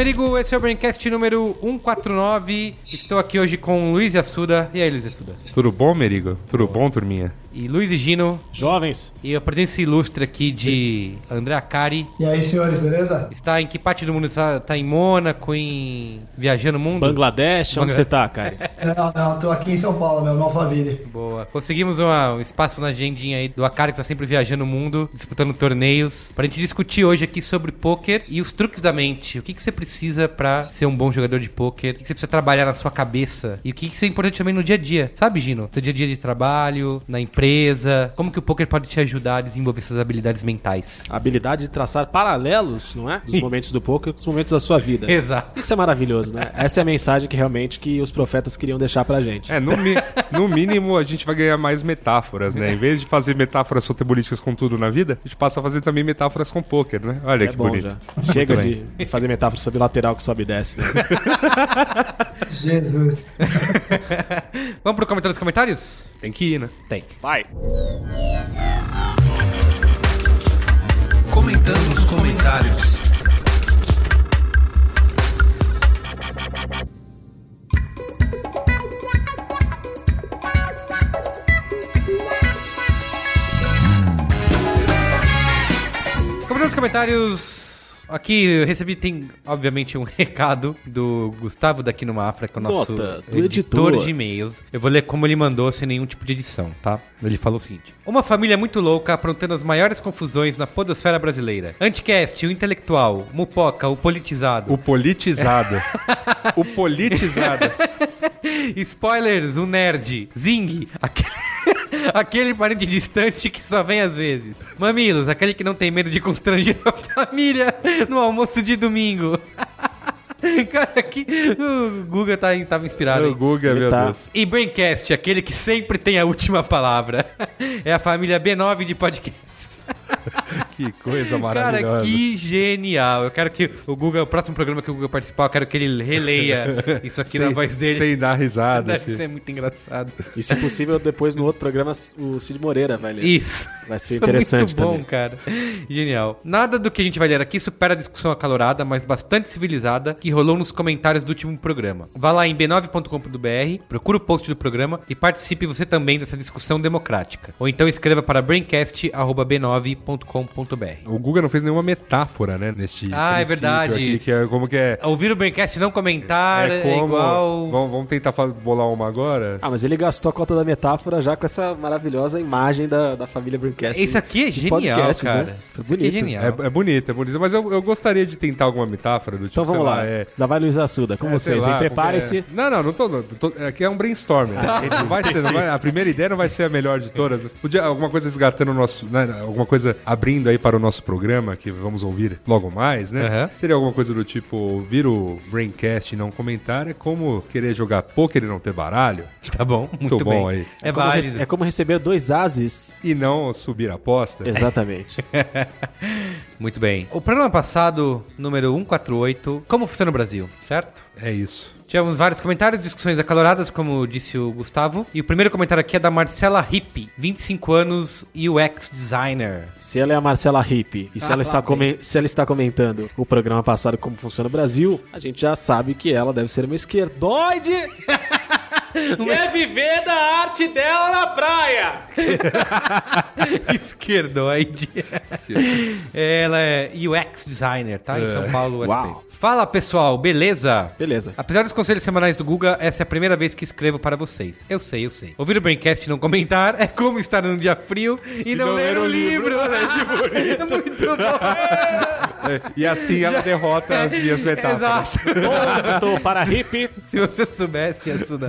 Merigo, esse é o Braincast número 149. Estou aqui hoje com Luiz Assuda. E aí, Luiz Assuda? Tudo bom, Merigo? Tudo bom, turminha? E Luiz e Gino. Jovens. E a presença ilustre aqui de André Acari. E aí, senhores, beleza? Está em que parte do mundo? Está, está em Mônaco, em... viajando o mundo? Bangladesh, onde você tá, cara? Não, não, tô aqui em São Paulo, meu, no Alphaville. Boa. Conseguimos uma- um espaço na agendinha aí do Akari, que tá sempre viajando o mundo, disputando torneios, pra gente discutir hoje aqui sobre pôquer e os truques da mente. O que, que você precisa pra ser um bom jogador de pôquer? O que, que você precisa trabalhar na sua cabeça? E o que, que isso é importante também no dia a dia? Sabe, Gino? Seu dia a dia de trabalho, na empresa. Como que o pôquer pode te ajudar a desenvolver suas habilidades mentais? A habilidade de traçar paralelos, não é? Dos momentos do poker com os momentos da sua vida. Exato. Isso é maravilhoso, né? Essa é a mensagem que realmente que os profetas queriam deixar pra gente. É, no, mi- no mínimo a gente vai ganhar mais metáforas, né? Em vez de fazer metáforas futebolísticas com tudo na vida, a gente passa a fazer também metáforas com pôquer, né? Olha É que bom bonito. já. Chega de fazer metáfora sobre lateral que sobe e desce, né? Jesus. Vamos pro comentário dos comentários? Tem que ir, né? Tem. Vai. Comentando os comentários. Comentários nos comentários. Aqui eu recebi, tem obviamente um recado do Gustavo daqui no Mafra, que é o nosso Nota editor, editor. de e-mails. Eu vou ler como ele mandou, sem nenhum tipo de edição, tá? Ele falou o seguinte: Uma família muito louca aprontando as maiores confusões na podosfera brasileira. Anticast, o intelectual, Mupoca, o politizado. O politizado. o politizado. Spoilers, o nerd. Zing, aquele... aquele parente distante que só vem às vezes. Mamilos, aquele que não tem medo de constranger a família no almoço de domingo. Cara, aqui o Guga tá, tava inspirado. o? Guga, meu tá. Deus. E Braincast, aquele que sempre tem a última palavra. É a família B9 de podcasts. Que coisa Cara, maravilhosa. que genial. Eu quero que o Guga, o próximo programa que o Guga participar, eu quero que ele releia isso aqui na Sem- voz dele. Sem dar risada. Deve assim. ser muito engraçado. E se possível, depois no outro programa, o Cid Moreira vai ler. Isso. Vai ser Isso é interessante muito bom, também. cara. Genial. Nada do que a gente vai ler aqui supera a discussão acalorada, mas bastante civilizada, que rolou nos comentários do último programa. Vá lá em b9.com.br, procura o post do programa e participe você também dessa discussão democrática. Ou então escreva para braincast.b9.com.br. O Guga não fez nenhuma metáfora, né? Neste Ah, é verdade. Aqui, que é como que é. Ouvir o Braincast e não comentar é, igual... Vamos, vamos tentar bolar uma agora? Ah, mas ele gastou a cota da metáfora já com essa maravilhosa imagem da, da família Braincast. Isso aqui é genial, podcasts, cara. né? Foi Isso aqui é bonito. genial. É, é bonito, é bonito. Mas eu, eu gostaria de tentar alguma metáfora do tipo, Então vamos sei lá. é, Já vai Luiz Assuda, com É, vocês. lá, hein? Prepare-se. Não, não, não tô, não tô- Aqui é um brainstorming. né? Não vai ser, não vai- a primeira ideia não vai ser a melhor de todas. Podia alguma coisa resgatando o nosso. né, alguma coisa abrindo aí para o nosso programa, que vamos ouvir logo mais, né? Aham. Seria alguma coisa do tipo ouvir o Braincast e não comentar é como querer jogar poker e não ter baralho. Tá bom, muito, bom bem. aí. É como válido. rece- é como receber dois ases. E não subir a aposta. Exatamente. Muito bem. O programa passado, número 148, como funciona o Brasil, certo? É isso. Tivemos vários comentários, discussões acaloradas, como disse o Gustavo. E o primeiro comentário aqui é da Marcela Hippie, 25 anos, UX designer. se ela é a Marcela Hippie e se, Ah, ela está come- se ela está comentando o programa passado como funciona o Brasil, a gente já sabe que ela deve ser uma esquerdoide. Quer viver da arte dela na praia. Esquerdoide. Ela é UX designer, tá? Em São Paulo, USP. Uau. Fala pessoal, beleza? Beleza. Apesar dos conselhos semanais do Guga, essa é a primeira vez que escrevo para vocês. Eu sei, eu sei. Ouvir o Braincast e não comentar é como estar num dia frio e, não, ler o livro. É muito bom. É, e assim ela derrota as minhas metáforas. Exato. Ponto para hippie. Se você soubesse, Asuna.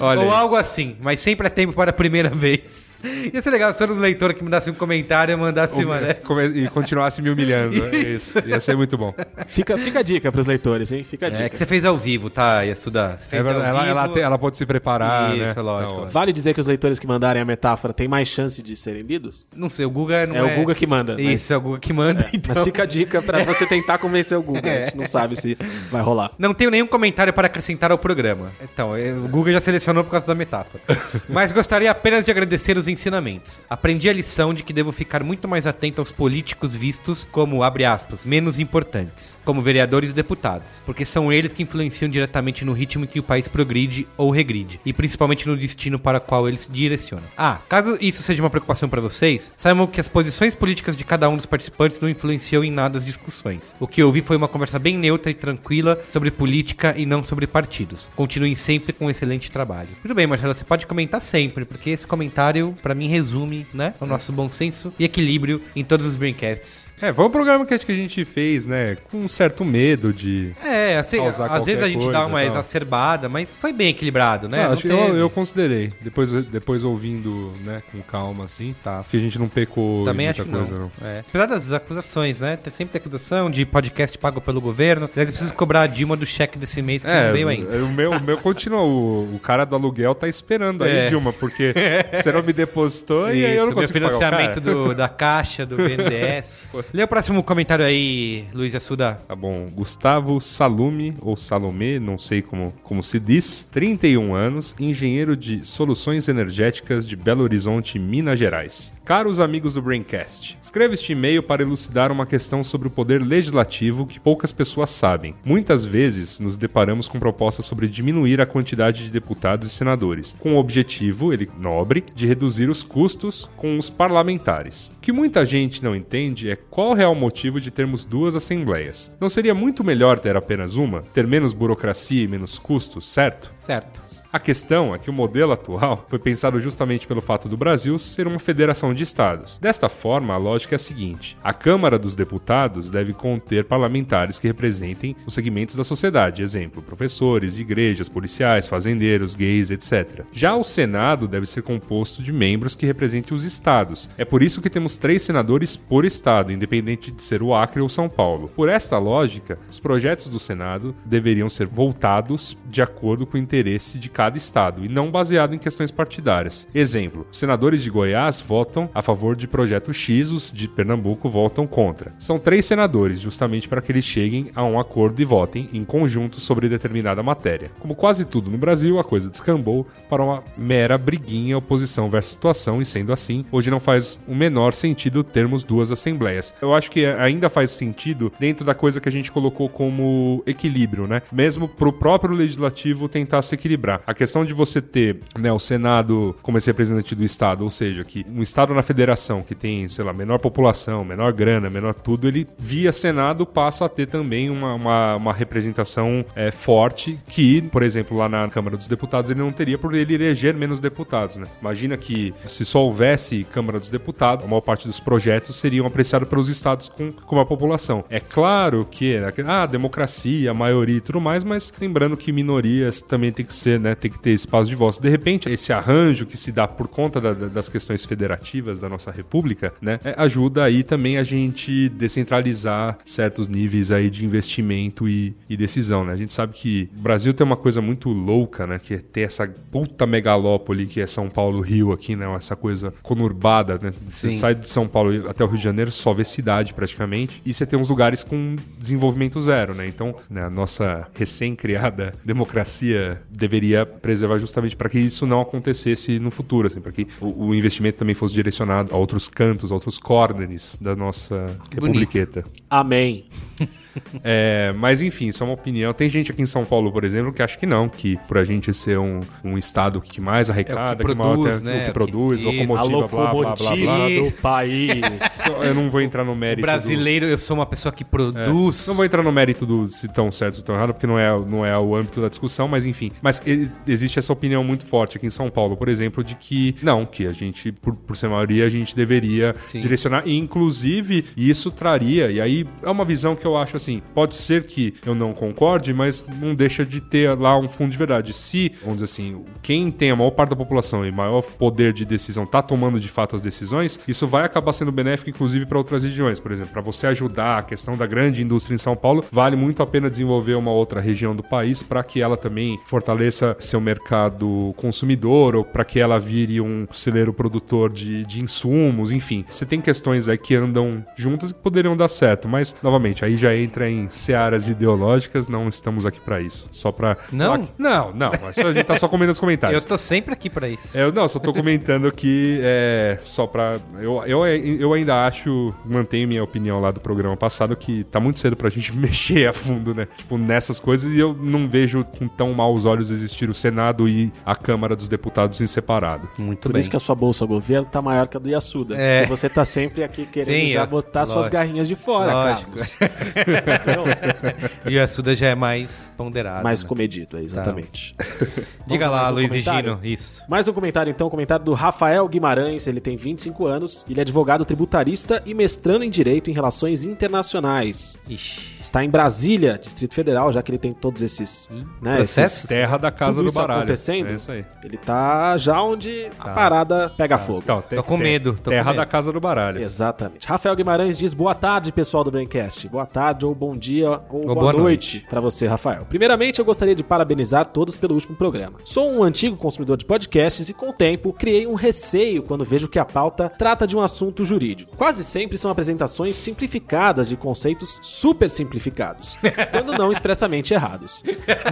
Olha Ou algo assim, mas sempre é tempo para a primeira vez. Ia ser legal se todo leitor que me dasse um comentário mandasse uma, né? E continuasse me humilhando. é Isso. Ia ser muito bom. Fica, fica a dica pros leitores, hein? Fica a dica. É que você fez ao vivo, tá? Ia estudar. Você É fez verdade, ao ela, vivo. ela, te- ela pode se preparar, Isso, né? é lógico. Hora. Vale dizer que os leitores que mandarem a metáfora têm mais chance de serem lidos? Não sei, o Guga não É, é... o Guga que manda. Isso, mas, é o Guga que manda, então... mas fica a dica pra você tentar convencer o Guga. A gente não sabe se vai rolar. Não tenho nenhum comentário para acrescentar ao programa. Então, o Google já selecionou por causa da metáfora. Mas gostaria apenas de agradecer os ensinamentos. Aprendi a lição de que devo ficar muito mais atento aos políticos vistos como, abre aspas, menos importantes, como vereadores e deputados, porque são eles que influenciam diretamente no ritmo que o país progride ou regride, e principalmente no destino para o qual eles direcionam. Ah, caso isso seja uma preocupação para vocês, saibam que as posições políticas de cada um dos participantes não influenciou em nada as discussões. O que eu ouvi foi uma conversa bem neutra e tranquila sobre política e não sobre partidos. Continuem sempre com um excelente trabalho. Tudo bem, Marcelo, você pode comentar sempre, porque esse comentário, pra mim, resume, né, o nosso bom senso e equilíbrio em todos os braincasts. É, foi um programa que acho que a gente fez, né? Com um certo medo de. É, assim, às vezes a gente dá uma e tal. exacerbada, mas foi bem equilibrado, né? Não acho que eu, eu considerei. Depois, depois ouvindo, né, com calma, assim, tá. Que a gente não pecou Também acho muita que coisa, não. não. É. Apesar das acusações, né? Tem sempre tem acusação de podcast pago pelo governo. Aliás, eu preciso cobrar a Dilma do cheque desse mês que É, não veio ainda. o meu, o meu continua. O, o cara do aluguel tá esperando aí, É. Dilma, porque você não me depositou e aí eu não Isso, meu consigo o financiamento do, da Caixa, do BNDES. Lê o próximo comentário aí, Luiz Assuda. Tá bom. Gustavo Salume, ou Salomé, não sei como, como se diz. 31 anos, engenheiro de soluções energéticas de Belo Horizonte, Minas Gerais. Caros amigos do Braincast, escreva este e-mail para elucidar uma questão sobre o poder legislativo que poucas pessoas sabem. Muitas vezes nos deparamos com propostas sobre diminuir a quantidade de deputados e senadores, com o objetivo, ele nobre, de reduzir os custos com os parlamentares. O que muita gente não entende é qual o real motivo de termos duas assembleias. Não seria muito melhor ter apenas uma? Ter menos burocracia e menos custos, certo? Certo. A questão é que o modelo atual foi pensado justamente pelo fato do Brasil ser uma federação de estados. Desta forma, a lógica é a seguinte: a Câmara dos Deputados deve conter parlamentares que representem os segmentos da sociedade, exemplo, professores, igrejas, policiais, fazendeiros, gays, etc. Já o Senado deve ser composto de membros que representem os estados. É por isso que temos três senadores por estado, independente de ser o Acre ou São Paulo. Por esta lógica, os projetos do Senado deveriam ser voltados de acordo com o interesse de cada estado e não baseado em questões partidárias. Exemplo: senadores de Goiás votam a favor de projeto X, os de Pernambuco votam contra. São três senadores, justamente para que eles cheguem a um acordo e votem em conjunto sobre determinada matéria. Como quase tudo no Brasil, a coisa descambou para uma mera briguinha oposição versus situação e sendo assim, hoje não faz o menor sentido termos duas assembleias. Eu acho que ainda faz sentido dentro da coisa que a gente colocou como equilíbrio, né? Mesmo pro próprio legislativo tentar se equilibrar. A questão de você ter, né, o Senado como esse representante do Estado, ou seja, que um Estado na federação que tem, sei lá, menor população, menor grana, menor tudo, ele via Senado passa a ter também uma, uma, uma representação é, forte que, por exemplo, lá na Câmara dos Deputados ele não teria por ele eleger menos deputados, né? Imagina que se só houvesse Câmara dos Deputados, a maior parte dos projetos seriam apreciados pelos estados com, com a população. É claro que, ah, democracia, maioria e tudo mais, mas lembrando que minorias também tem que ser, né, tem que ter espaço de voz. De repente, esse arranjo que se dá por conta da- da- das questões federativas da nossa república, né, é, ajuda aí também a gente descentralizar certos níveis aí de investimento e, e decisão, né? A gente sabe que o Brasil tem uma coisa muito louca, né, que é ter essa puta megalópole que é São Paulo, Rio aqui, né, essa coisa conurbada, né? Você Sim. sai de São Paulo até o Rio de Janeiro, só vê cidade praticamente, e você tem uns lugares com desenvolvimento zero, né? Então, né, a nossa recém-criada democracia deveria preservar justamente para que isso não acontecesse no futuro, assim, para que o, o investimento também fosse direcionado a outros cantos, a outros córneres da nossa republiqueta. Amém. É, mas enfim, isso é uma opinião. Tem gente aqui em São Paulo, por exemplo, que acha que não, que por a gente ser um, um estado que mais arrecada, É o que maior produz, tem- né? o que O produz, que- isso. A locomotiva, blá, blá, blá, locomotiva blá. do país. Eu não vou entrar no O mérito. do- brasileiro, eu sou uma pessoa que É. produz. Não vou entrar no mérito do se tão certo ou tão errado, porque não é, não é o âmbito da discussão, mas enfim. Mas existe essa opinião muito forte aqui em São Paulo, por exemplo, de que não, que a gente, por, por ser maioria, a gente deveria Sim. direcionar, e inclusive isso traria, e aí é uma visão que eu acho assim, pode ser que eu não concorde, mas não deixa de ter lá um fundo de verdade. Se, vamos dizer assim, quem tem a maior parte da população e maior poder de decisão tá tomando de fato as decisões, isso vai acabar sendo benéfico, inclusive, para outras regiões. Por exemplo, para você ajudar a questão da grande indústria em São Paulo, vale muito a pena desenvolver uma outra região do país para que ela também fortaleça seu mercado consumidor ou para que ela vire um celeiro produtor de, de insumos, enfim. Você tem questões aí que andam juntas que poderiam dar certo, mas, novamente, aí já entra em searas ideológicas, não estamos aqui para isso. Só para Não? Não, não, a gente tá só comentando os comentários. Eu tô sempre aqui pra isso. É, Eu não, só tô comentando que é só pra. Eu, eu, eu ainda acho, mantenho minha opinião lá do programa passado, que tá muito cedo pra gente mexer a fundo, né? Tipo, nessas coisas, e eu não vejo com tão maus olhos existir o Senado e a Câmara dos Deputados em separado. Muito Por bem. isso que a sua bolsa governo tá maior que a do Yasuda. É. Porque você tá sempre aqui querendo Sim, já eu- botar suas lógico. garrinhas de fora, Lógico. Carlos. E o Assuda já é mais ponderado. Mais né? comedido, é, exatamente. Diga Vamos a lá, um Luiz e comentário? Gino. Isso. Mais um comentário, então, um comentário do Rafael Guimarães. Ele tem 25 anos, ele é advogado tributarista e mestrando em Direito em Relações Internacionais. Ixi. Está em Brasília, Distrito Federal, já que ele tem todos esses, né, processos? esses Terra da Casa tudo do isso Baralho. acontecendo. É isso aí. Ele tá já onde a parada pega fogo. Então, Tô com medo, tô com terra medo. da Casa do Baralho. Exatamente. Rafael Guimarães diz boa tarde, pessoal do Braincast. Boa tarde, ou bom dia, ou, boa, boa noite, pra você, Rafael. Primeiramente, eu gostaria de parabenizar todos pelo último programa. Sou um antigo consumidor de podcasts e, com o tempo, criei um receio quando vejo que a pauta trata de um assunto jurídico. Quase sempre são apresentações simplificadas de conceitos super simplificados, quando não expressamente errados.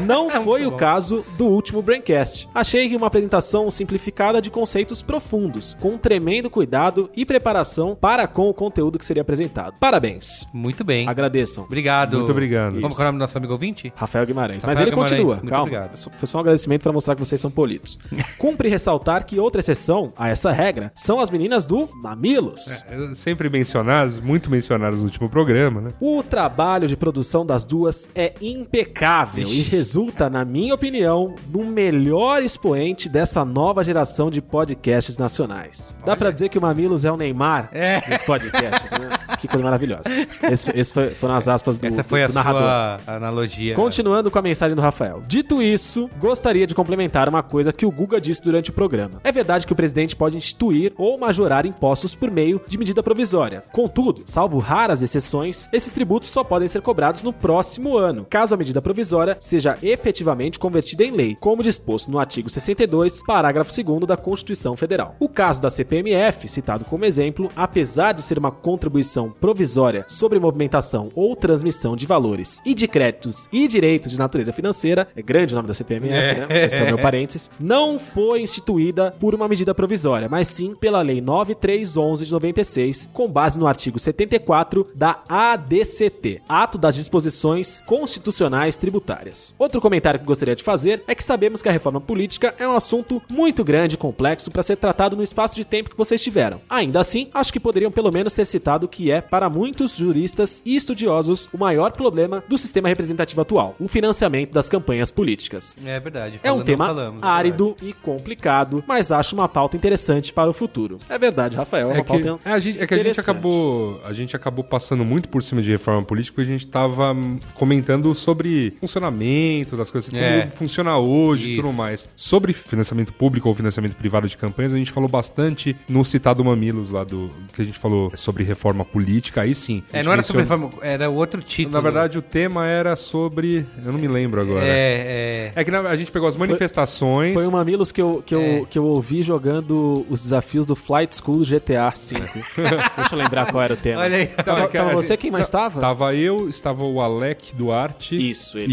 Não foi o caso do último Braincast. Achei que uma apresentação simplificada de conceitos profundos, com um tremendo cuidado e preparação para com o conteúdo que seria apresentado. Parabéns. Muito bem. Agradeçam. Obrigado. Muito obrigado. Como que é o nome do nosso amigo ouvinte? Rafael Guimarães. Rafael Mas ele Guimarães, continua. muito Calma. obrigado. Foi só um agradecimento para mostrar que vocês são polidos. Cumpre ressaltar que outra exceção a essa regra são as meninas do Mamilos. É, Sempre mencionadas, muito mencionadas no último programa, né? O trabalho de produção das duas é impecável e resulta, na minha opinião, no melhor expoente dessa nova geração de podcasts nacionais. Dá pra dizer que o Mamilos é o Neymar dos podcasts, né? Que coisa maravilhosa. Esse, esse foi- foram as aspas do, Essa foi do a narrador. sua analogia. Continuando com a mensagem do Rafael. Dito isso, gostaria de complementar uma coisa que o Guga disse durante o programa. É verdade que o presidente pode instituir ou majorar impostos por meio de medida provisória. Contudo, salvo raras exceções, esses tributos só podem ser cobrados no próximo ano, caso a medida provisória seja efetivamente convertida em lei, como disposto no artigo 62, parágrafo 2 da Constituição Federal. O caso da CPMF, citado como exemplo, apesar de ser uma contribuição provisória sobre movimentação ou transmissão de valores e de créditos e direitos de natureza financeira, é grande o nome da CPMF, né? Esse é o meu parênteses, não foi instituída por uma medida provisória, mas sim pela Lei 9311 de 96, com base no artigo 74 da ADCT, Ato das Disposições Constitucionais Tributárias. Outro comentário que gostaria de fazer é que sabemos que a reforma política é um assunto muito grande e complexo para ser tratado no espaço de tempo que vocês tiveram. Ainda assim, acho que poderiam pelo menos ter citado que é, para muitos juristas e estudiosos, o maior problema do sistema representativo atual, o financiamento das campanhas políticas. É verdade. É um tema falamos, é árido e complicado, mas acho uma pauta interessante para o futuro. É verdade, Rafael, é uma É que, pauta é, a gente, é que a gente acabou a gente acabou passando muito por cima de reforma política porque a gente tava hum, comentando sobre funcionamento das coisas, como É. funciona hoje e Isso. tudo mais. Sobre financiamento público ou financiamento privado de campanhas, a gente falou bastante no citado Mamilos lá do que a gente falou sobre reforma política, aí sim. É, não era sobre menciona- reforma, era outro título. Na verdade, o tema era sobre. Eu não me lembro agora. É, É, é. que a gente pegou as manifestações. Foi o Mamilos que eu, que, eu, É. que eu ouvi jogando os desafios do Flight School GTA V. Deixa eu lembrar qual era o tema. Olha aí. Não, Tava, é tava você quem mais estava? Tava eu, estava o Alec Duarte. Isso, ele.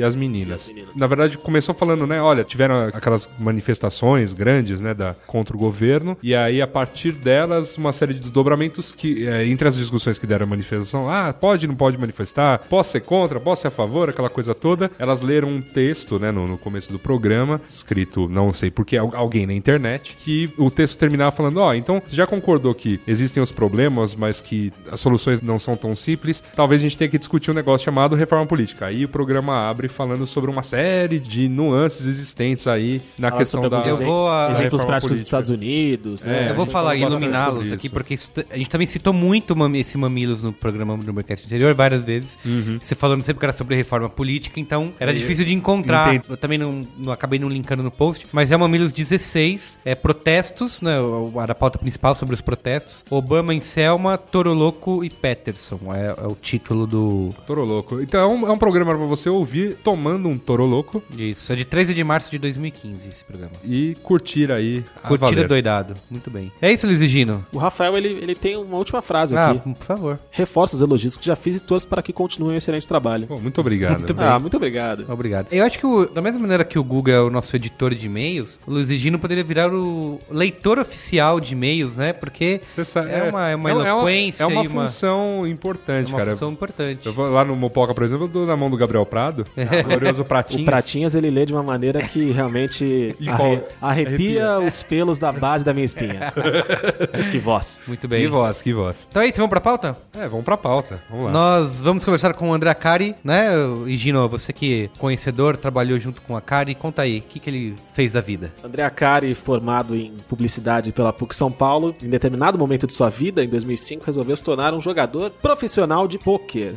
E as meninas. E as meninas. Na verdade, começou falando, né? Olha, tiveram aquelas manifestações grandes, né? Da, contra o governo. E aí, a partir delas, uma série de desdobramentos que, é, entre as discussões que deram a manifestação, ah, pode, não pode manifestar, posso ser contra, posso ser a favor, aquela coisa toda. Elas leram um texto, né? No, no começo do programa, escrito, não sei porquê, al- alguém na internet, que o texto terminava falando, ó, então, você já concordou que existem os problemas, mas que as soluções não são tão simples, talvez a gente tenha que discutir um negócio chamado reforma política. Aí o programa abre falando sobre uma série de nuances existentes aí na Fala questão da... alguns Eu vou, a- exemplos práticos dos política. Estados Unidos, né? É, Eu vou falar e iluminá-los aqui, porque isso a gente também citou muito mami- esse Mamilos no programa do Mercast anterior várias vezes. Você falando sempre que era sobre reforma política, então era difícil de encontrar. Entendi. Eu também não, não acabei não linkando no post, mas é o Mamilos 16, é protestos, né? A da pauta principal sobre os protestos. Obama em Selma, Toro Loco e Peterson. É, é o título do. Toro Louco. Então é um, é um programa pra você ouvir tomando um Toro Louco Isso. É de 13 de março de 2015 esse programa. e curtir aí a Curtida valer. doidado. Muito bem. É isso, Luiz Gino. O Rafael, ele, ele tem uma última frase Ah, aqui. Por favor. Reforço os elogios que já fiz e torço para que continuem um excelente trabalho. Pô, muito obrigado. Muito. Ah, muito obrigado. Obrigado. Eu acho que, o- da mesma maneira que o Google é o nosso editor de e-mails, o Luiz Gino poderia virar o leitor oficial de e-mails, né? Porque sabe, é, uma, é uma é eloquência É uma, e uma, função é importante, uma cara. função importante. Eu vou lá no Mopoca, por exemplo, eu dou na mão do Gabriel Prado, o glorioso O Pratinhas. Pratinhas ele lê de uma maneira que realmente arre- qual? arrepia, os pelos da base da minha espinha. que voz. Muito Que bem. voz, que voz. Então é isso, vamos pra pauta? É, vamos pra pauta. Vamos lá. Nós vamos conversar com o André Acari, né? E Gino, você que é conhecedor, trabalhou junto com a Acari, conta aí, o que, que ele fez da vida? André Acari, formado em publicidade pela PUC São Paulo, em determinado momento de sua vida, em 2005, resolveu se tornar um jogador profissional de pôquer.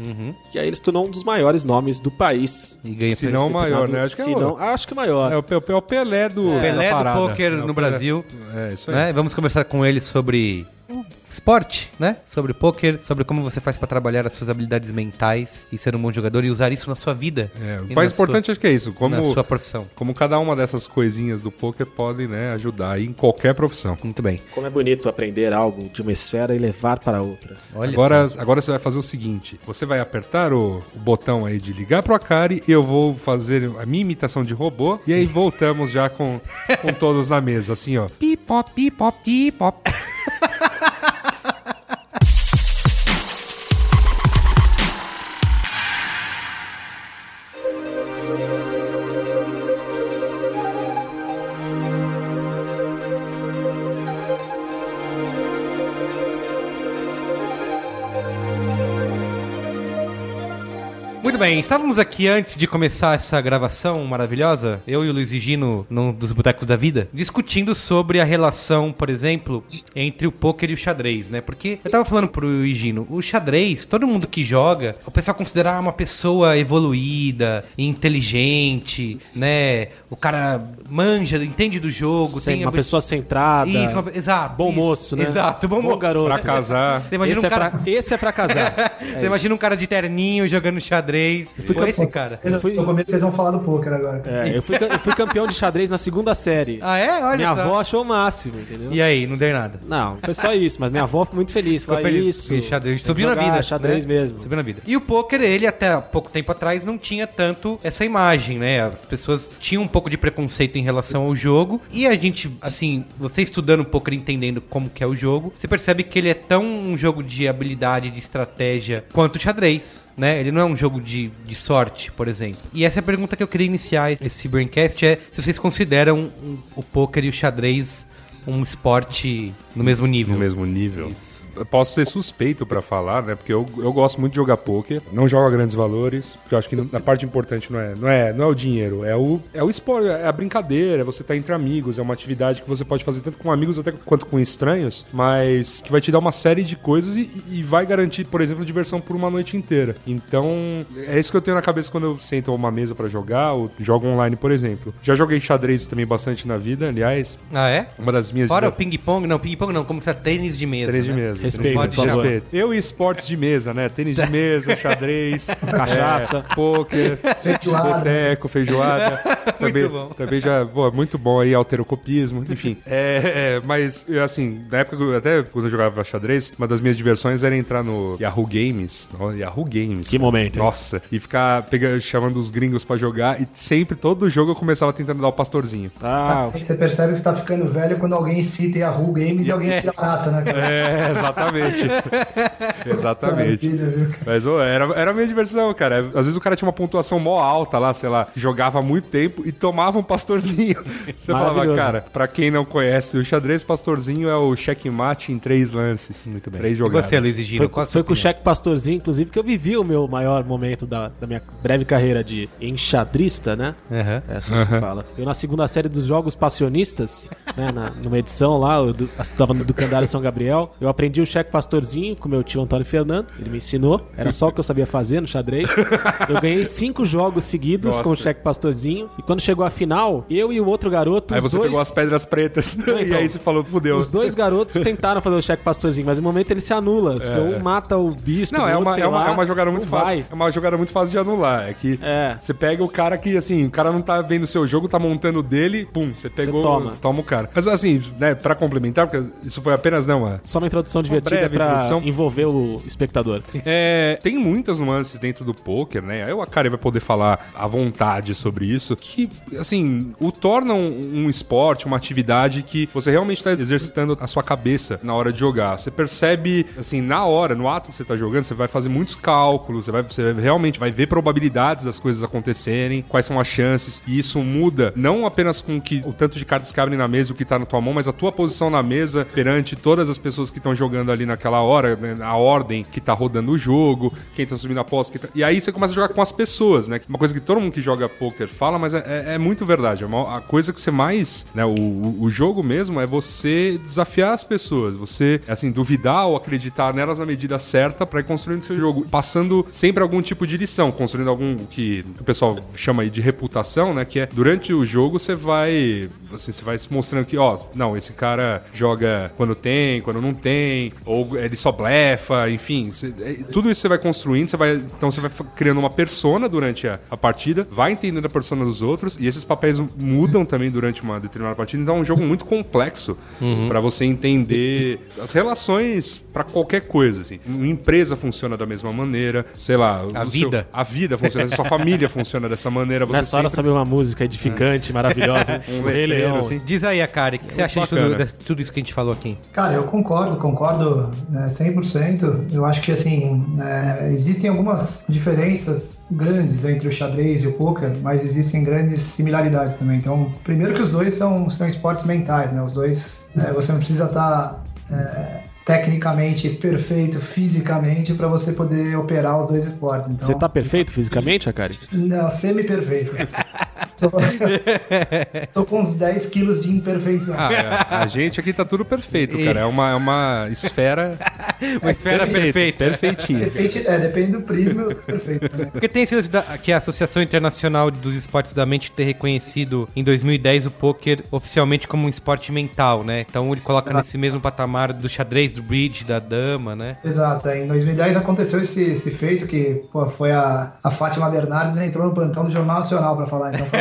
E aí ele se tornou um dos maiores nomes do país. E ganha Se não o maior, né? Acho que é se o- não, acho que o maior. É o, é o Pelé do Pelé da do poker É no Pelé. Brasil. É, isso aí. né? Vamos conversar com ele sobre esporte, né? Sobre poker, sobre como você faz pra trabalhar as suas habilidades mentais e ser um bom jogador e usar isso na sua vida. É, o mais na sua- importante acho que é isso. Como, na sua profissão. como cada uma dessas coisinhas do poker pode né, ajudar aí em qualquer profissão. Muito bem. Como é bonito aprender algo de uma esfera e levar para outra. Olha Agora, só. agora você vai fazer o seguinte: você vai apertar o, o botão aí de ligar pro Akari, eu vou fazer a minha imitação de robô, e aí voltamos já com, com todos na mesa, assim, ó. Pipop, pipop, pipop. bem, estávamos aqui antes de começar essa gravação maravilhosa, eu e o Luiz Gino, num dos Botecos da Vida, discutindo sobre a relação, por exemplo, entre o poker e o xadrez, né? Porque eu tava falando pro Higino, o xadrez, todo mundo que joga, o pessoal considera uma pessoa evoluída, inteligente, né? O cara manja, entende do jogo, Sem tem uma pessoa centrada. Isso, uma- exato. Bom isso. moço, né? Exato, bom, moço. garoto. Pra casar. Você imagina Esse, um é cara... pra, esse é pra casar. Você imagina um cara de terninho jogando xadrez. Pô, esse cara. Eu fui- No começo vocês vão falar do poker agora. É, eu, fui, eu fui campeão de xadrez na segunda série. Ah, é? Olha minha só. avó achou o máximo, entendeu? E aí, não deu nada. Não, foi só isso, mas minha avó ficou muito feliz. Ficou Falou, feliz. isso. Xadrez. Subiu na vida. xadrez né? mesmo. Subiu na vida. E o poker, ele até pouco tempo atrás não tinha tanto essa imagem, né? As pessoas tinham um pouco de preconceito em relação ao jogo. E a gente, assim, você estudando poker, entendendo como que é o jogo, você percebe que ele é tão um jogo de habilidade, de estratégia, quanto o xadrez. Né? Ele não é um jogo de, de sorte, por exemplo. E essa é a pergunta que eu queria iniciar esse Braincast: é se vocês consideram o poker e o xadrez um esporte no mesmo nível. No mesmo nível. Isso. Posso ser suspeito pra falar, né? Porque eu, eu gosto muito de jogar poker, não jogo a grandes valores, porque eu acho que a parte importante não é, não é, não é o dinheiro, é o, é o esporte, é a brincadeira, é você estar entre amigos, é uma atividade que você pode fazer tanto com amigos até quanto com estranhos, mas que vai te dar uma série de coisas e, e vai garantir, por exemplo, diversão por uma noite inteira. Então, é isso que eu tenho na cabeça quando eu sento a uma mesa pra jogar, ou jogo online, por exemplo. Já joguei xadrez também bastante na vida, aliás, Ah, é? uma das minhas Fora o ping-pong, não, ping-pong não, como que é tênis de mesa. Tênis de né? mesa. Respeito, Pode por favor. respeito. Eu e esportes de mesa, né? Tênis de mesa, xadrez, Cachaça. é, pôquer, Feijoada. boteco, feijoada. também, bom. Também já, pô, muito bom aí, alterocopismo, enfim. É, é, mas, assim, na época, até quando eu jogava xadrez, uma das minhas diversões era entrar no Yahoo Games. Ó, Yahoo Games. Que momento, hein? Nossa. E ficar pegando, chamando os gringos pra jogar. E sempre, todo jogo, eu começava tentando dar o pastorzinho. Ah, Assim que Você percebe que você tá ficando velho quando alguém cita Yahoo Games e alguém tira prata, né, cara? É, exatamente. exatamente. Maravilha, viu? Mas ô, era, era a minha diversão, cara. Às vezes o cara tinha uma pontuação mó alta lá, sei lá, jogava há muito tempo e tomava um pastorzinho. Você falava, cara, pra quem não conhece o xadrez, pastorzinho é o checkmate em três lances. Muito bem. Três E jogadas. você, Luiz e Gino, foi, foi com o cheque pastorzinho, inclusive, que eu vivi o meu maior momento da, da minha breve carreira de enxadrista, né? Aham. É assim que se fala. Eu, na segunda série dos Jogos Passionistas, né, na- numa edição lá, eu do- estava no Ducandário São Gabriel. Eu aprendi o cheque pastorzinho com meu tio Antônio Fernando. Ele me ensinou. Era só o que eu sabia fazer no xadrez. Eu ganhei cinco jogos seguidos Nossa. com o cheque pastorzinho. E quando chegou a final, eu e o outro garoto. Aí você dois, pegou as pedras pretas e então. aí você falou, fudeu. Os dois garotos tentaram fazer o cheque pastorzinho, mas no momento ele se anula. Tipo, um mata o bispo. Não, o é outro, uma, sei é, uma, lá, é uma jogada muito não fácil. vai. É uma jogada muito fácil de anular. É que É. você pega o cara que, assim, o cara não tá vendo o seu jogo, tá montando o dele, pum, você pegou, toma. toma o cara. Mas assim, né, pra complementar, porque isso foi apenas, uma, Só uma introdução divertida breve pra introdução. envolver o espectador. É, tem muitas nuances dentro do poker, né? Aí o Akari vai poder falar à vontade sobre isso, que, assim, o torna um, um esporte, uma atividade que você realmente está exercitando a sua cabeça na hora de jogar. Você percebe, assim, na hora, no ato que você está jogando, você vai fazer muitos cálculos, você, vai, você realmente vai ver probabilidades das coisas acontecerem, quais são as chances, e isso muda não apenas com que o tanto de cartas que abrem na mesa e o que tá na tua mão, mas a tua posição na mesa perante todas as pessoas que estão jogando ali naquela hora, né, a ordem que tá rodando o jogo, quem tá subindo a posse, tá- e aí você começa a jogar com as pessoas, né? Uma coisa que todo mundo que joga poker fala, mas é, é- é muito verdade. É a coisa que você mais, né? O, o- jogo mesmo é você desafiar as pessoas, você, assim, duvidar ou acreditar nelas na medida certa pra ir construindo seu jogo, passando sempre algum tipo de lição, construindo algum que o pessoal chama aí de reputação, né? Que é durante o jogo você vai, assim, você vai se mostrando que, ó, não, esse cara joga quando tem, quando não tem, ou ele só blefa, enfim, você- é, tudo isso você vai construindo, você vai, então você vai criando uma persona durante a, a partida, vai entendendo a persona dos outros e esses papéis mudam também durante uma determinada partida, então é um jogo muito complexo pra você entender as relações pra qualquer coisa, assim. Uma empresa funciona da mesma maneira, sei lá, A o seu- vida. a vida funciona, a sua família funciona dessa maneira, você Nessa hora sempre- sabe uma música edificante, maravilhosa. né? Um Rei Leão. assim. Diz aí, Akari, o que você acha de tudo, de tudo isso que a gente falou aqui? Cara, eu concordo, concordo é, 100%. Eu acho que, assim, é, existem algumas diferenças grandes entre o xadrez e o poker, mas existem grandes similaridades também. Então, primeiro que os dois são, são esportes mentais, né? Os dois, é, você não precisa estar tecnicamente perfeito fisicamente para você poder operar os dois esportes. Então, Você tá perfeito fisicamente, Akari? Não, semi-perfeito. tô, tô com uns 10 quilos de imperfeição. Ah, é. A gente aqui tá tudo perfeito, cara. É uma, é uma esfera Uma esfera perfeita. perfeitinha. Depende, é, depende do prisma, eu tô perfeito. Né? Porque tem esse lance da, que a Associação Internacional dos Esportes da Mente ter reconhecido em 2010 o poker oficialmente como um esporte mental, né? Então ele coloca Exato. nesse mesmo patamar do xadrez, do bridge, da dama, né? Exato, é, em 2010 aconteceu esse, esse feito que pô, foi a, a Fátima Bernardes entrou no plantão do Jornal Nacional para falar. Então foi,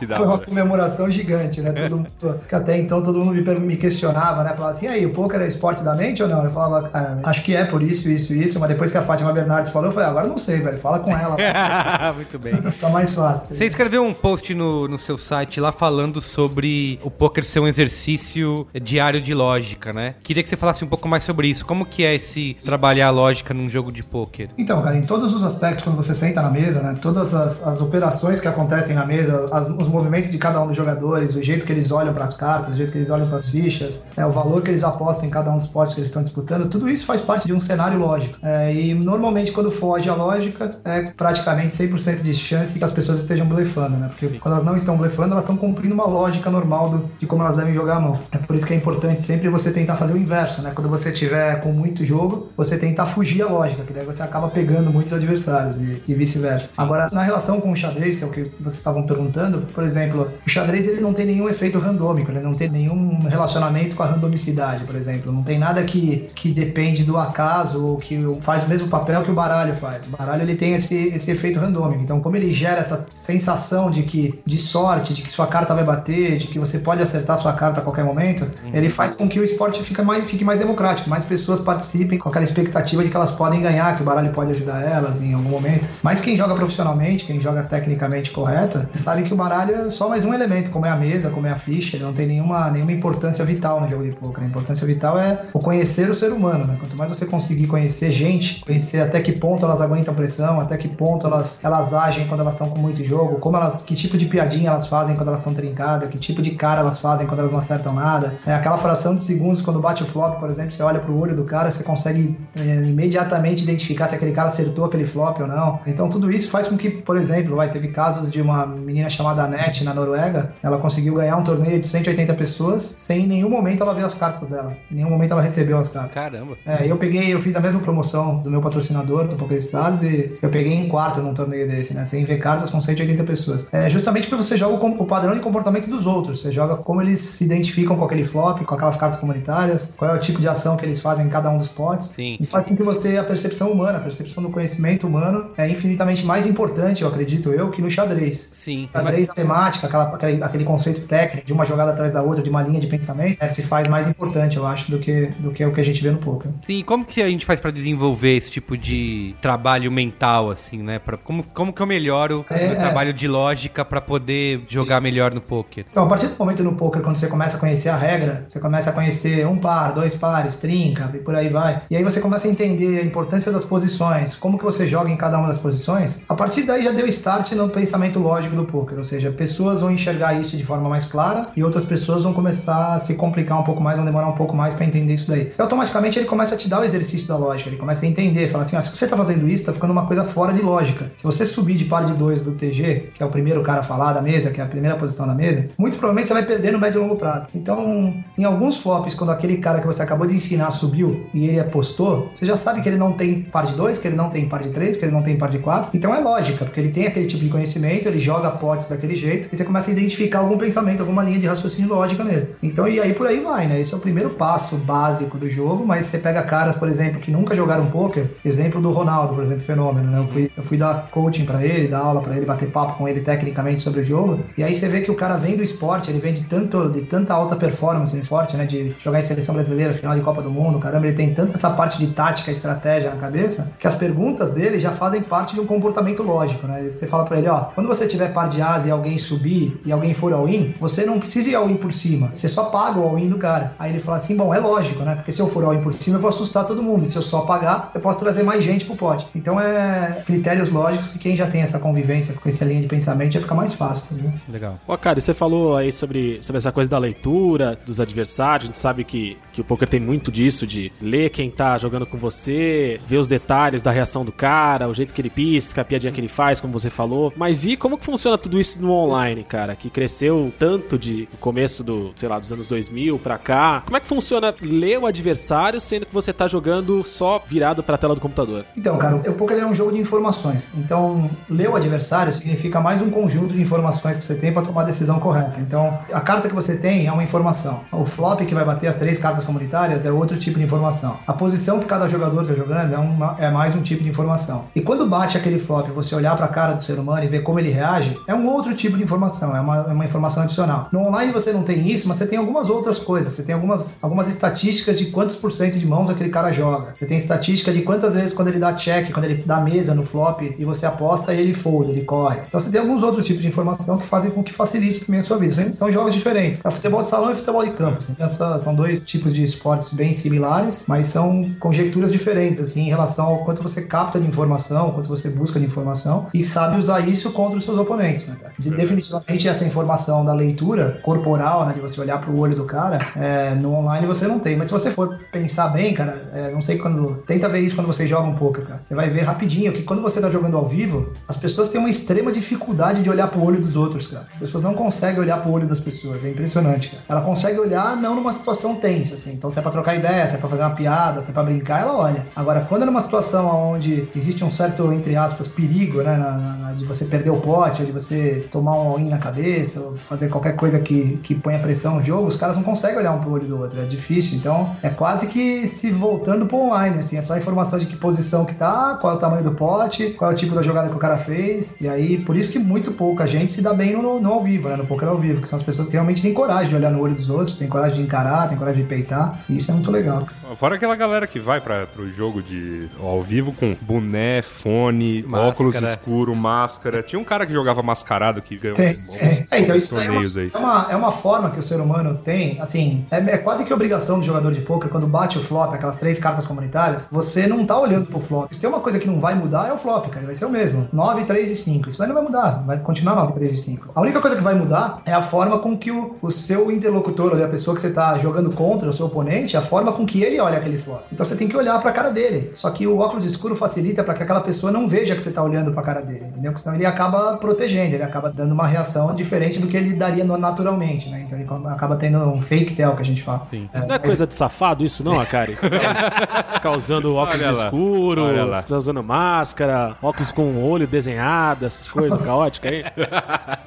Que da foi uma comemoração gigante, né? Todo mundo, que até então todo mundo me, me questionava, né? Falava assim, e aí, o poker é esporte da mente ou não? Eu falava, cara, acho que é por isso, isso, isso, mas depois que a Fátima Bernardes falou, eu falei, agora eu não sei, velho, fala com ela, Muito bem. fica mais fácil. Você escreveu um post no, no seu site lá falando sobre o poker ser um exercício diário de lógica, né? Queria que você falasse um pouco mais sobre isso. Como que é esse trabalhar a lógica num jogo de poker? Então, cara, em todos os aspectos, quando você senta na mesa, né, todas as, as operações que acontecem na mesa, as- os movimentos de cada um dos jogadores, o jeito que eles olham para as cartas, o jeito que eles olham para as fichas, é, o valor que eles apostam em cada um dos potes que eles estão disputando, tudo isso faz parte de um cenário lógico. É, e normalmente, quando foge a lógica, é praticamente 100% de chance que as pessoas estejam blefando, né? Porque quando elas não estão blefando, elas estão cumprindo uma lógica normal do- de como elas devem jogar a mão. É por isso que é importante sempre você tentar fazer o inverso, né? Quando você tiver com muito jogo, você tentar fugir a lógica, que daí você acaba pegando muitos adversários e, e vice-versa. Agora, na relação com o xadrez, que é o que vocês estavam perguntando, por exemplo, o xadrez ele não tem nenhum efeito randômico, ele não tem nenhum relacionamento com a randomicidade, por exemplo. Não tem nada que, que depende do acaso ou que faz o mesmo papel que o baralho faz. O baralho ele tem esse, esse efeito randômico. Então, como ele gera essa sensação de que de sorte, de que sua carta vai bater, de que você pode acertar sua carta a qualquer momento, ele faz com que o esporte fique mais, fique mais democrático, mais pessoas participem com aquela expectativa de que elas podem ganhar, que o baralho pode ajudar elas em algum momento. Mas quem joga profissionalmente, quem joga tecnicamente correto, sabe que o baralho só mais um elemento, como é a mesa, como é a ficha, ele não tem nenhuma, nenhuma importância vital no jogo de poker. A importância vital é o conhecer o ser humano, né? Quanto mais você conseguir conhecer gente, conhecer até que ponto elas aguentam pressão, até que ponto elas, elas agem quando elas estão com muito jogo, como elas, que tipo de piadinha elas fazem quando elas estão trincadas, que tipo de cara elas fazem quando elas não acertam nada. É aquela fração de segundos quando bate o flop, por exemplo, você olha pro olho do cara, você consegue é, imediatamente identificar se aquele cara acertou aquele flop ou não. Então tudo isso faz com que, por exemplo, vai teve casos de uma menina chamada NET na Noruega, ela conseguiu ganhar um torneio de 180 pessoas sem em nenhum momento ela ver as cartas dela. Em nenhum momento ela recebeu as cartas. Caramba. É, eu peguei, eu fiz a mesma promoção do meu patrocinador, do PokerStars, e eu peguei em quarto num torneio desse, né? Sem ver cartas com 180 pessoas. É justamente porque você joga o, o padrão de comportamento dos outros. Você joga como eles se identificam com aquele flop, com aquelas cartas comunitárias, qual é o tipo de ação que eles fazem em cada um dos potes. Sim. E faz com que você, a percepção humana, a percepção do conhecimento humano é infinitamente mais importante, eu acredito eu, que no xadrez. Sim. Xadrez temática, aquela, aquele, aquele conceito técnico de uma jogada atrás da outra, de uma linha de pensamento, é, se faz mais importante, eu acho, do que, do que o que a gente vê no poker. Sim, como que a gente faz pra desenvolver esse tipo de trabalho mental, assim, né? Pra, como, como que eu melhoro o É. meu trabalho de lógica pra poder jogar melhor no poker? Então, a partir do momento no poker, quando você começa a conhecer a regra, você começa a conhecer um par, dois pares, trinca e por aí vai. E aí você começa a entender a importância das posições, como que você joga em cada uma das posições. A partir daí já deu start no pensamento lógico do poker, ou seja, pessoas vão enxergar isso de forma mais clara e outras pessoas vão começar a se complicar um pouco mais, vão demorar um pouco mais para entender isso daí. E automaticamente ele começa a te dar o exercício da lógica, ele começa a entender, fala assim, ah, se você tá fazendo isso, tá ficando uma coisa fora de lógica. Se você subir de par de dois do TG, que é o primeiro cara a falar da mesa, que é a primeira posição da mesa, muito provavelmente você vai perder no médio e longo prazo. Então, em alguns flops, quando aquele cara que você acabou de ensinar subiu e ele apostou, você já sabe que ele não tem par de dois, que ele não tem par de três, que ele não tem par de quatro. Então é lógica, porque ele tem aquele tipo de conhecimento, ele joga potes daquele jeito, e você começa a identificar algum pensamento, alguma linha de raciocínio lógica nele. Então, e aí por aí vai, né? Esse é o primeiro passo básico do jogo, mas você pega caras, por exemplo, que nunca jogaram poker, exemplo do Ronaldo, por exemplo, fenômeno, né? Eu fui, eu fui dar coaching pra ele, dar aula pra ele, bater papo com ele tecnicamente sobre o jogo, e aí você vê que o cara vem do esporte, ele vem de, tanto, de tanta alta performance no esporte, né? De jogar em seleção brasileira, final de Copa do Mundo, caramba, ele tem tanta essa parte de tática, estratégia na cabeça, que as perguntas dele já fazem parte de um comportamento lógico, né? Você fala pra ele, ó, quando você tiver par de asa e alguém subir e alguém for all-in, você não precisa ir all-in por cima, você só paga o all-in do cara. Aí ele fala assim, bom, é lógico, né? Porque se eu for all-in por cima, eu vou assustar todo mundo, e se eu só pagar, eu posso trazer mais gente pro pote. Então é critérios lógicos que quem já tem essa convivência com essa linha de pensamento já fica mais fácil, né? Legal. Ó, cara, você falou aí sobre, sobre essa coisa da leitura, dos adversários. A gente sabe que, que o poker tem muito disso, de ler quem tá jogando com você, ver os detalhes da reação do cara, o jeito que ele pisca, a piadinha que ele faz, como você falou. Mas e como que funciona tudo isso no online, cara? Que cresceu tanto de começo do, sei lá, dos anos 2000 pra cá. Como é que funciona ler o adversário, sendo que você tá jogando só virado pra tela do computador? Então, cara, o poker é um jogo de informações. Então, ler o adversário significa mais um conjunto de informações que você tem para tomar a decisão correta. Então, a carta que você tem é uma informação. O flop que vai bater as três cartas comunitárias é outro tipo de informação. A posição que cada jogador está jogando é, uma- é mais um tipo de informação. E quando bate aquele flop, você olhar para a cara do ser humano e ver como ele reage, é um outro tipo de informação, é uma, é uma informação adicional. No online você não tem isso, mas você tem algumas outras coisas. Você tem algumas, algumas estatísticas de quantos por cento de mãos aquele cara joga. Você tem estatística de quantas vezes quando ele dá check, quando ele dá mesa no flop e você aposta, ele fold, ele corre. Então você tem alguns outros tipos de informação que fazem com que facilite também a sua vida. São- jogos diferentes. É futebol de salão e futebol de campo. assim. Essa- são dois tipos de esportes bem similares, mas são conjecturas diferentes, assim, em relação ao quanto você capta de informação, quanto você busca de informação e sabe usar isso contra os seus oponentes, né, definitivamente essa informação da leitura corporal, né, de você olhar pro olho do cara, é, no online você não tem. Mas se você for pensar bem, cara, é, não sei quando. Tenta ver isso quando você joga um pouco, cara. Você vai ver rapidinho que quando você tá jogando ao vivo, as pessoas têm uma extrema dificuldade de olhar pro olho dos outros, cara. As pessoas não conseguem olhar pro olho das pessoas. É impressionante, cara. Ela consegue olhar não numa situação tensa, assim. Então, se é pra trocar ideia, se é pra fazer uma piada, se é pra brincar, ela olha. Agora, quando é numa situação onde existe um certo, entre aspas, perigo, né? na- na- de você perder o pote, ou de você tomar um all-in na cabeça, ou fazer qualquer coisa que, que ponha pressão no jogo, os caras não conseguem olhar um pro olho do outro. É difícil. Então, é quase que se voltando pro online, assim. É só a informação de que posição que tá, qual é o tamanho do pote, qual é o tipo da jogada que o cara fez. E aí, por isso que muito pouca gente se dá bem no, no ao vivo, né? No poker ao vivo, que são as pessoas que realmente têm coragem de olhar no olho dos outros, têm coragem de encarar, têm coragem de peitar. E isso é muito legal. Fora aquela galera que vai para pro jogo de ao vivo com boné, fone, Máscara. óculos escuro, máscara. Tinha um cara que jogava mascarado que ganhou Tem, é, é, então isso é uma, torneios aí. é, uma, é uma forma que o ser humano tem, assim, é, é quase que obrigação do jogador de poker, quando bate o flop, aquelas três cartas comunitárias, você não tá olhando pro flop. Se tem uma coisa que não vai mudar, é o flop, cara, vai ser o mesmo. 9, 3 e 5. Isso aí não vai mudar, vai continuar 9, 3 e 5. A única coisa que vai mudar é a forma com que o, o seu interlocutor, ali, a pessoa que você tá jogando contra, o seu oponente, a forma com que ele olha aquele flop. Então você tem que olhar pra cara dele. Só que o óculos escuro facilita para que aquela pessoa não veja que você tá olhando pra cara dele, entendeu? Porque senão ele acaba protegendo, ele acaba dando uma reação diferente do que ele daria naturalmente, né? Então ele acaba tendo um fake tail que a gente fala. É, Não é coisa de safado isso, não, Akari? Ficar usando óculos Olha lá, escuro, olha lá. ficar usando máscara, óculos com o olho desenhado, essas coisas caóticas aí.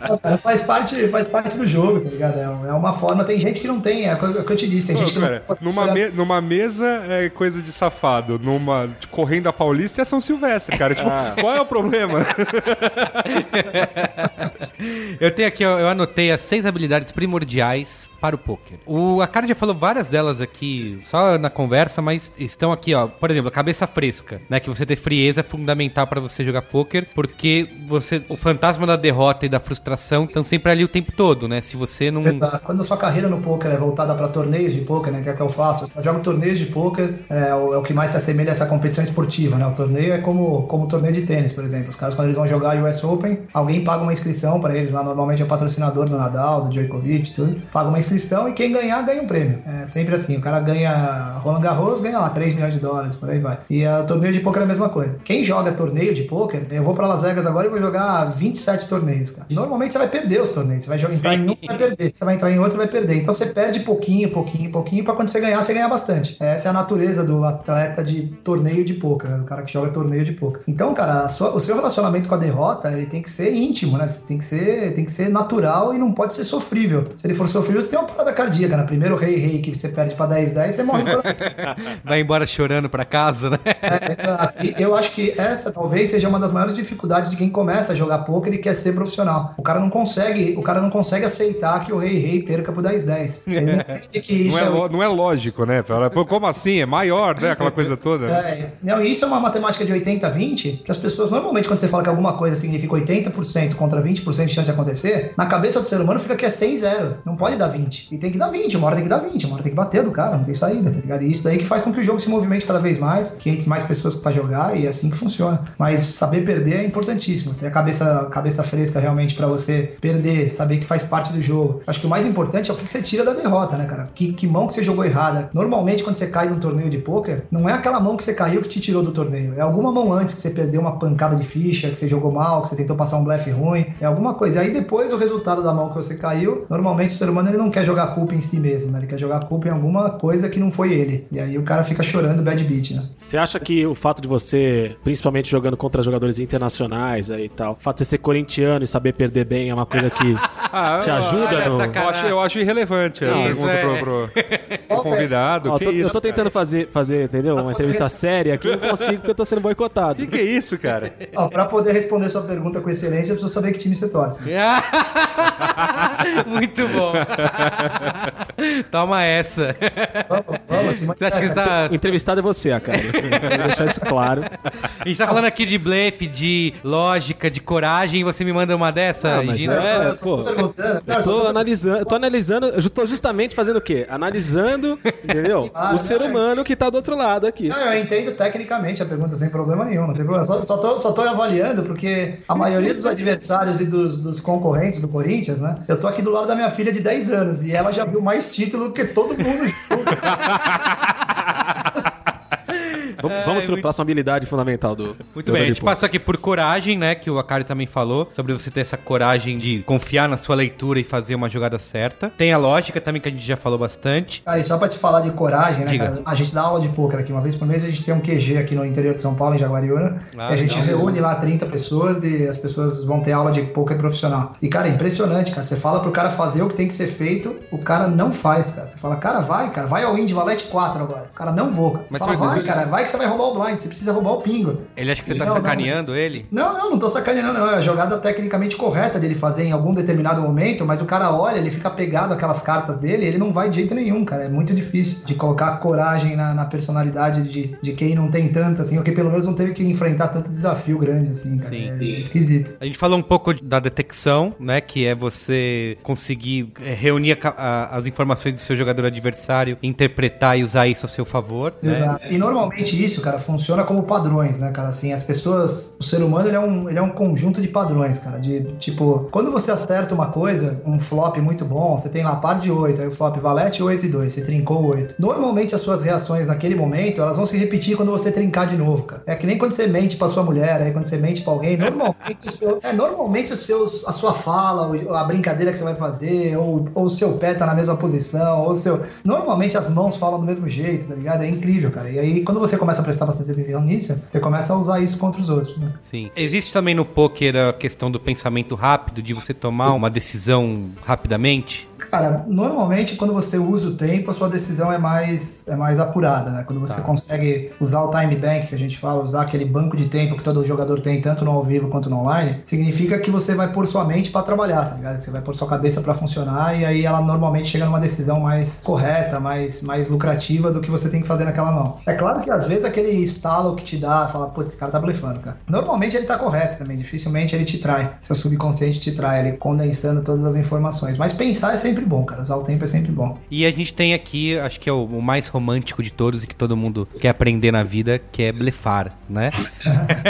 Não, cara, faz parte, faz parte do jogo, tá ligado? É, é uma forma, tem gente que não tem, é o que eu- é te disse, tem Pô, gente que cara, não numa, me- numa mesa é coisa de safado, numa tipo, correndo a Paulista é São Silvestre, cara. Tipo, qual é o problema? Eu tenho aqui, eu anotei as seis habilidades primordiais para o poker. O Akari já falou várias delas aqui, só na conversa, mas estão aqui, ó. Por exemplo, a cabeça fresca, né? Que você ter frieza é fundamental para você jogar poker, porque você, o fantasma da derrota e da frustração estão sempre ali o tempo todo, né? Se você não. Quando a sua carreira no poker é voltada para torneios de poker, né, que é o que eu faço, eu jogo torneios de poker, é o, é o que mais se assemelha a essa competição esportiva, né? O torneio é como como o torneio de tênis, por exemplo. Os caras quando eles vão jogar US Open, alguém paga uma inscrição para eles lá, normalmente é o patrocinador do Nadal, do Djokovic, tudo. Paga uma inscrição e quem ganhar ganha um prêmio. É sempre assim, o cara ganha Roland Garros, ganha lá 3 milhões de dólares, por aí vai. E a torneio de poker é a mesma coisa. Quem joga torneio de poker, eu vou para Las Vegas agora e vou jogar 27 torneios, cara. Normalmente você vai perder os torneios, você vai jogar entrar em um, vai perder. Você vai entrar em outro, vai perder. Então você perde pouquinho, pouquinho, pouquinho, para quando você ganhar, você ganhar bastante. Essa é a natureza do atleta de torneio de poker, né? do cara que joga torneio de poker. Então, cara, sua- o seu relacionamento com a derrota, ele tem que ser íntimo, né? Tem que ser, tem que ser natural e não pode ser sofrível. Se ele for sofrível, você tem uma parada cardíaca, né? Primeiro rei rei que você perde para 10 10, você morre coração. Vai embora chorando pra casa, né? É. E eu acho que essa talvez seja uma das maiores dificuldades de quem começa a jogar poker e quer ser profissional. O cara não consegue, o cara não consegue aceitar que o rei rei perca por 10-10. Ele não entende que isso Não é, é, lo- não é lógico, né? Como assim? É maior, né? Aquela coisa toda. é, não, e isso é uma matemática de 80-20, que as pessoas, normalmente, quando você fala que alguma coisa significa 80% contra 20% de chance de acontecer, na cabeça do ser humano fica que é 100-0. Não pode dar 20. E tem que dar 20, uma hora tem que dar 20, uma hora tem que bater do cara, não tem saída, tá ligado? E isso daí que faz com que o jogo se movimente cada vez mais, que entre mais pessoas pra jogar e é assim que funciona. Mas saber perder é importantíssimo. Ter a cabeça, cabeça fresca realmente pra você perder, saber que faz parte do jogo. Acho que o mais importante é o que que você tira da derrota, né, cara? Que, que mão que você jogou errada. Normalmente, quando você cai num torneio de pôquer, não é aquela mão que você caiu que te tirou do torneio. É alguma mão antes que você perdeu uma pancada de ficha, que você jogou mal, que você tentou passar um blefe ruim. É alguma coisa. E aí depois o resultado da mão que você caiu, normalmente o ser humano ele não quer jogar a culpa em si mesmo, né? Ele quer jogar a culpa em alguma coisa que não foi ele. E aí o cara fica chorando bad beat, né? Você acha que o fato de você, principalmente jogando contra jogadores internacionais aí e tal, o fato de você ser corintiano e saber perder bem é uma coisa que Ah, te ajuda no... Eu acho, eu acho irrelevante a Isso, pergunta é. pro, pro- pro convidado. Ó, eu que tô, eu isso, tô tentando fazer, fazer, entendeu? Uma entrevista séria aqui, eu não consigo porque eu tô sendo boicotado. O que, que é isso, cara? Ó, pra poder responder sua pergunta com excelência, eu preciso saber que time você torce. Muito bom. Toma essa. Vamos, vamos, assim, Você acha que tá... O entrevistado é você, cara. Vou deixar isso claro. A gente tá falando aqui de blefe, de lógica, de coragem, e você me manda uma dessa, Ah, mas Gina? é- Eu pô. perguntando. Não, eu tô analisando, eu tô analisando, eu tô justamente fazendo o quê? Analisando, entendeu? Ah, o ser não, humano que tá do outro lado aqui. Não, eu entendo tecnicamente a pergunta sem problema nenhum, não tem problema. Só, só, tô, só tô avaliando porque a maioria dos adversários e dos, dos concorrentes do Corinthians, né? Eu tô aqui do lado da minha filha de 10 anos e ela já viu mais título que todo mundo junto. Vamos, vamos para a próxima habilidade fundamental do. Muito do bem, a gente poker. passou aqui por coragem, né? Que o Akari também falou, sobre você ter essa coragem de confiar na sua leitura e fazer uma jogada certa. Tem a lógica também, que a gente já falou bastante. Cara, e só pra te falar de coragem, né, Diga. cara? A gente dá aula de pôquer aqui uma vez por mês, a gente tem um QG aqui no interior de São Paulo, em Jaguariúna. Ah, e a gente legal. reúne lá 30 pessoas e as pessoas vão ter aula de pôquer profissional. E, cara, é impressionante, cara. Você fala pro cara fazer o que tem que ser feito, o cara não faz, cara. Você fala, cara, vai, cara, vai ao Indy Valete 4 agora. O cara não vou, cara. Você Mas fala, vai, cara, vai que você vai roubar o blind, você precisa roubar o pingo. Ele acha que você tá Não, não. sacaneando ele? Não, não, não tô sacaneando, não. É a jogada tecnicamente correta dele fazer em algum determinado momento, mas o cara olha, ele fica pegado àquelas cartas dele, ele não vai de jeito nenhum, cara. É muito difícil de colocar coragem na, na personalidade de, de quem não tem tanto, assim, ou que pelo menos não teve que enfrentar tanto desafio grande, assim, cara. Sim. é esquisito. A gente falou um pouco da detecção, né? Que é você conseguir é, reunir a a- as informações do seu jogador adversário, interpretar e usar isso a seu favor. né? Exato. E normalmente normalmente isso, cara, funciona como padrões, né, cara? Assim, as pessoas, o ser humano, ele é um, ele é um conjunto de padrões, cara. De tipo, quando você acerta uma coisa, um flop muito bom, você tem lá par de 8, aí o flop valete 8 e 2, você trincou 8. Normalmente as suas reações naquele momento, elas vão se repetir quando você trincar de novo, cara. É que nem quando você mente pra sua mulher, aí quando você mente pra alguém, normalmente o seu, é, normalmente os seus, a sua fala, a brincadeira que você vai fazer, ou, o seu pé tá na mesma posição, ou seu. Normalmente as mãos falam do mesmo jeito, tá ligado? É incrível, cara. E aí, quando você começa a prestar bastante atenção nisso, você começa a usar isso contra os outros, né? Sim. Existe também no poker a questão do pensamento rápido, de você tomar uma decisão rapidamente? Cara, normalmente quando você usa o tempo, a sua decisão é mais, é mais apurada, né? Quando você Tá. consegue usar o time bank, que a gente fala, usar aquele banco de tempo que todo jogador tem, tanto no ao vivo quanto no online, significa que você vai pôr sua mente pra trabalhar, tá ligado? Você vai pôr sua cabeça pra funcionar e aí ela normalmente chega numa decisão mais correta, mais, mais lucrativa do que você tem que fazer naquela mão. É claro que às vezes aquele estalo que te dá, fala, putz, esse cara tá blefando, cara. Normalmente ele tá correto também, dificilmente ele te trai. Seu subconsciente te trai, ele condensando todas as informações. Mas pensar é sempre bom, cara. Usar o tempo é sempre bom. E a gente tem aqui, acho que é o, o mais romântico de todos e que todo mundo quer aprender na vida, que é blefar, né?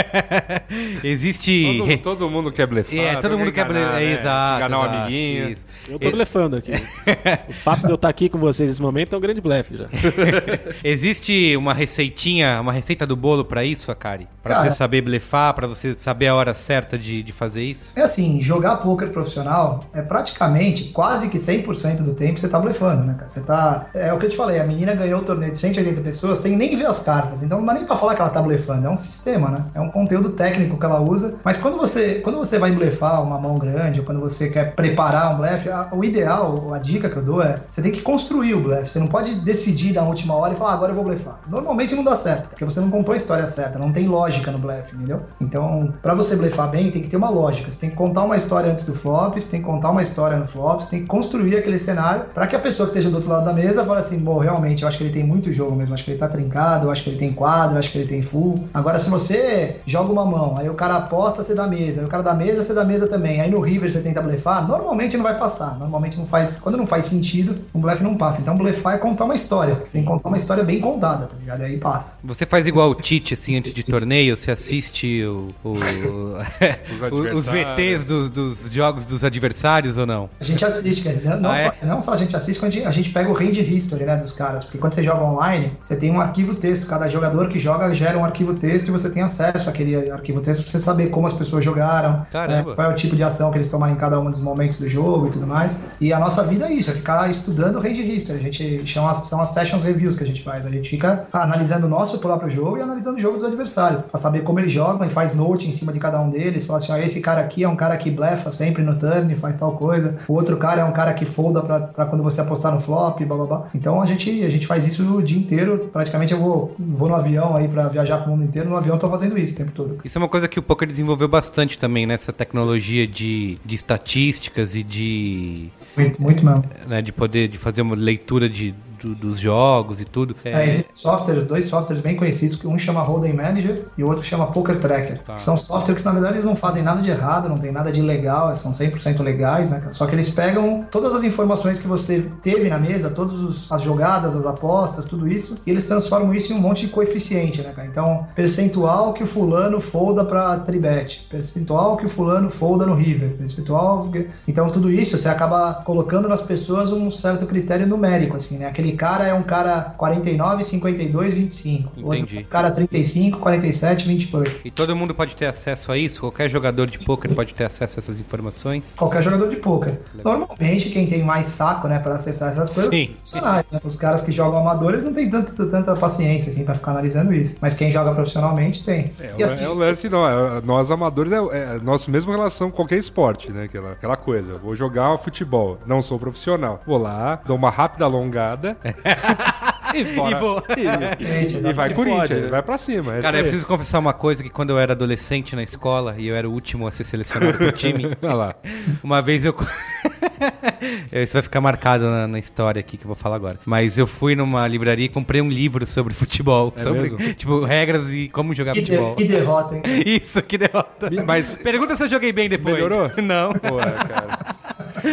Existe. Todo, todo mundo quer blefar. É, todo mundo quer enganar, blefar. né? Exato. Enganar um amiguinho. isso. Eu tô blefando aqui. o fato de eu estar aqui com vocês nesse momento é um grande blefe já. Existe uma receitinha, uma receita do bolo pra isso, Akari? Pra Cara. você saber blefar, pra você saber a hora certa de, de fazer isso? É assim, jogar poker profissional é praticamente quase que 100% do tempo você tá blefando, né, cara? Você tá. É o que eu te falei, a menina ganhou o torneio de 180 pessoas sem nem ver as cartas. Então não dá nem pra falar que ela tá blefando. É um sistema, né? É um conteúdo técnico que ela usa. Mas quando você, quando você vai blefar uma mão grande, ou quando você quer preparar um blefe, o ideal, a dica que eu dou é você tem que construir o blefe. Você não pode decidir na última hora e falar, "Ah, agora eu vou blefar. Normalmente não dá certo, porque você não contou a história certa, não tem lógica no blefe, entendeu? Então, pra você blefar bem, tem que ter uma lógica. Você tem que contar uma história antes do flop, você tem que contar uma história no flop, você tem que construir aquele cenário pra que a pessoa que esteja do outro lado da mesa fale assim, bom, realmente, eu acho que ele tem muito jogo mesmo, acho que ele tá trincado, eu acho que ele tem quadro, eu acho que ele tem full. Agora, se você joga uma mão, aí o cara aposta, você dá mesa, aí o cara dá mesa, você dá mesa também, aí no river você tenta blefar, normalmente não vai passar, normalmente não faz, quando não faz sentido, um blefe não passa. Então, blefar é contar uma história, você tem que contar uma história bem contada, tá ligado? E aí passa. Você faz igual o Tite, assim, antes de torneio, você assiste o, o- os VTs dos, dos jogos dos adversários ou não? A gente assiste, cara. Não, Ah, é? só, não só a gente assiste, quando a gente, a gente pega o range history, né, dos caras. Porque quando você joga online, você tem um arquivo texto. Cada jogador que joga gera um arquivo texto e você tem acesso àquele arquivo texto pra você saber como as pessoas jogaram, né, qual é o tipo de ação que eles tomaram em cada um dos momentos do jogo e tudo mais. E a nossa vida é isso, é ficar estudando o range history. A gente chama, são as sessions reviews que a gente faz. A gente fica analisando o nosso próprio jogo e analisando o jogo dos adversários. Pra saber como eles jogam e faz note em cima de cada um deles. Fala assim, ó, esse cara aqui é um cara que blefa sempre no turn, faz tal coisa. O outro cara é um cara que folda pra, pra quando você apostar no flop, blá blá blá. Então a gente, a gente faz isso o dia inteiro. Praticamente eu vou, vou no avião aí pra viajar pro mundo inteiro. No avião eu tô fazendo isso o tempo todo. Isso é uma coisa que o poker desenvolveu bastante também, nessa tecnologia de, de estatísticas e de, Muito, muito mesmo. né, de poder de fazer uma leitura de, do- dos jogos e tudo. É, existem softwares, dois softwares bem conhecidos, que um chama Hold'em Manager e o outro chama Poker Tracker. Tá. São softwares que, na verdade, eles não fazem nada de errado, não tem nada de ilegal, são 100% legais, né? Só que eles pegam todas as informações que você teve na mesa, todas as jogadas, as apostas, tudo isso, e eles transformam isso em um monte de coeficiente, né, cara? Então, percentual que o fulano folda pra tribet, percentual que o fulano folda no river, percentual... Então, tudo isso você acaba colocando nas pessoas um certo critério numérico, assim, né? Aquele cara é um cara 49, 52, 25. O outro Entendi. cara 35, 47, 22. E todo mundo pode ter acesso a isso? Qualquer jogador de poker pode ter acesso a essas informações? Qualquer jogador de poker. Normalmente, quem tem mais saco, né, para acessar essas coisas, Sim. são profissionais, né? Os caras que jogam amadores não tem tanto, tanta paciência, assim, pra ficar analisando isso. Mas quem joga profissionalmente tem. É, e assim, é o lance, não. é- nós amadores é, é nossa mesma relação com qualquer esporte, né? Aquela, aquela coisa. Eu Vou jogar futebol, não sou profissional. Vou lá, dou uma rápida alongada. e, bora. E vou. E, e Gente, e vai Corinthians, fode, né? vai pra cima. é Cara, eu preciso confessar uma coisa que quando eu era adolescente na escola e eu era o último a ser selecionado pro time, Olha lá. uma vez eu. Isso vai ficar marcado na, na história aqui que eu vou falar agora. Mas eu fui numa livraria e comprei um livro sobre futebol. sobre, mesmo? tipo, regras e como jogar que, de- futebol. que derrota, hein? Isso, que derrota. Mas- Pergunta se eu joguei bem depois. Melhorou? Não. Pô, é, cara.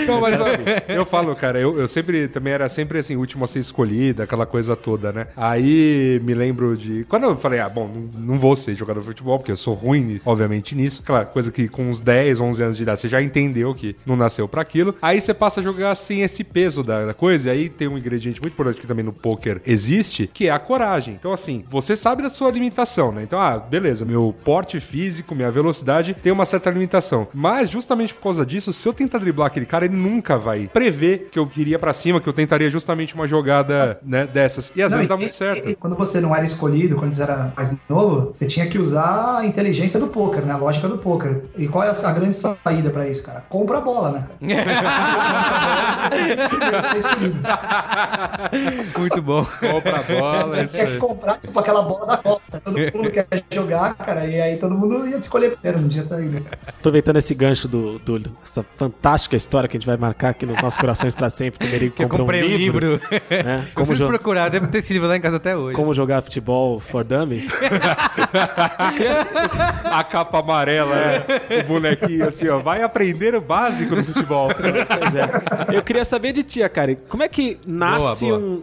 Não, mas ó, eu falo, cara, eu, eu sempre também era sempre assim, último a ser escolhido, aquela coisa toda, né? Aí me lembro de. Quando eu falei, ah, bom, não, não vou ser jogador de futebol, porque eu sou ruim, obviamente, nisso. Aquela coisa que com uns 10, 11 anos de idade você já entendeu que não nasceu pra aquilo. Aí você passa a jogar sem esse peso da, da coisa, e aí tem um ingrediente muito importante que também no poker existe, que é a coragem. Então, assim, você sabe da sua limitação, né? Então, ah, beleza, meu porte físico, minha velocidade tem uma certa limitação. Mas, justamente por causa disso, se eu tentar driblar aquele cara, ele nunca vai prever que eu queria pra cima, que eu tentaria justamente uma jogada né, dessas. E às Não, vezes e- dá muito e- certo. e quando você não era escolhido, quando você era mais novo, você tinha que usar a inteligência do poker, né? A lógica do poker. E qual é a a grande saída pra isso, cara? Compra a bola, né, cara? Muito bom. Compra a bola, Você isso tinha que aí. comprar tipo aquela bola da Copa. Todo mundo quer jogar, cara, e aí todo mundo ia escolher primeiro, não tinha saída. Aproveitando esse gancho do, do- essa fantástica história que a gente vai marcar aqui nos nossos corações pra sempre, que o Merigo Que eu comprou comprei um livro, livro. né? Eu Como, preciso procurar, deve ter esse livro lá em casa até hoje. como jogar futebol for dummies. A capa amarela, é, o bonequinho assim, ó. Vai aprender o básico do futebol. Pois é. Eu queria saber de ti, Akari, como é que nasce Boa, boa. Um,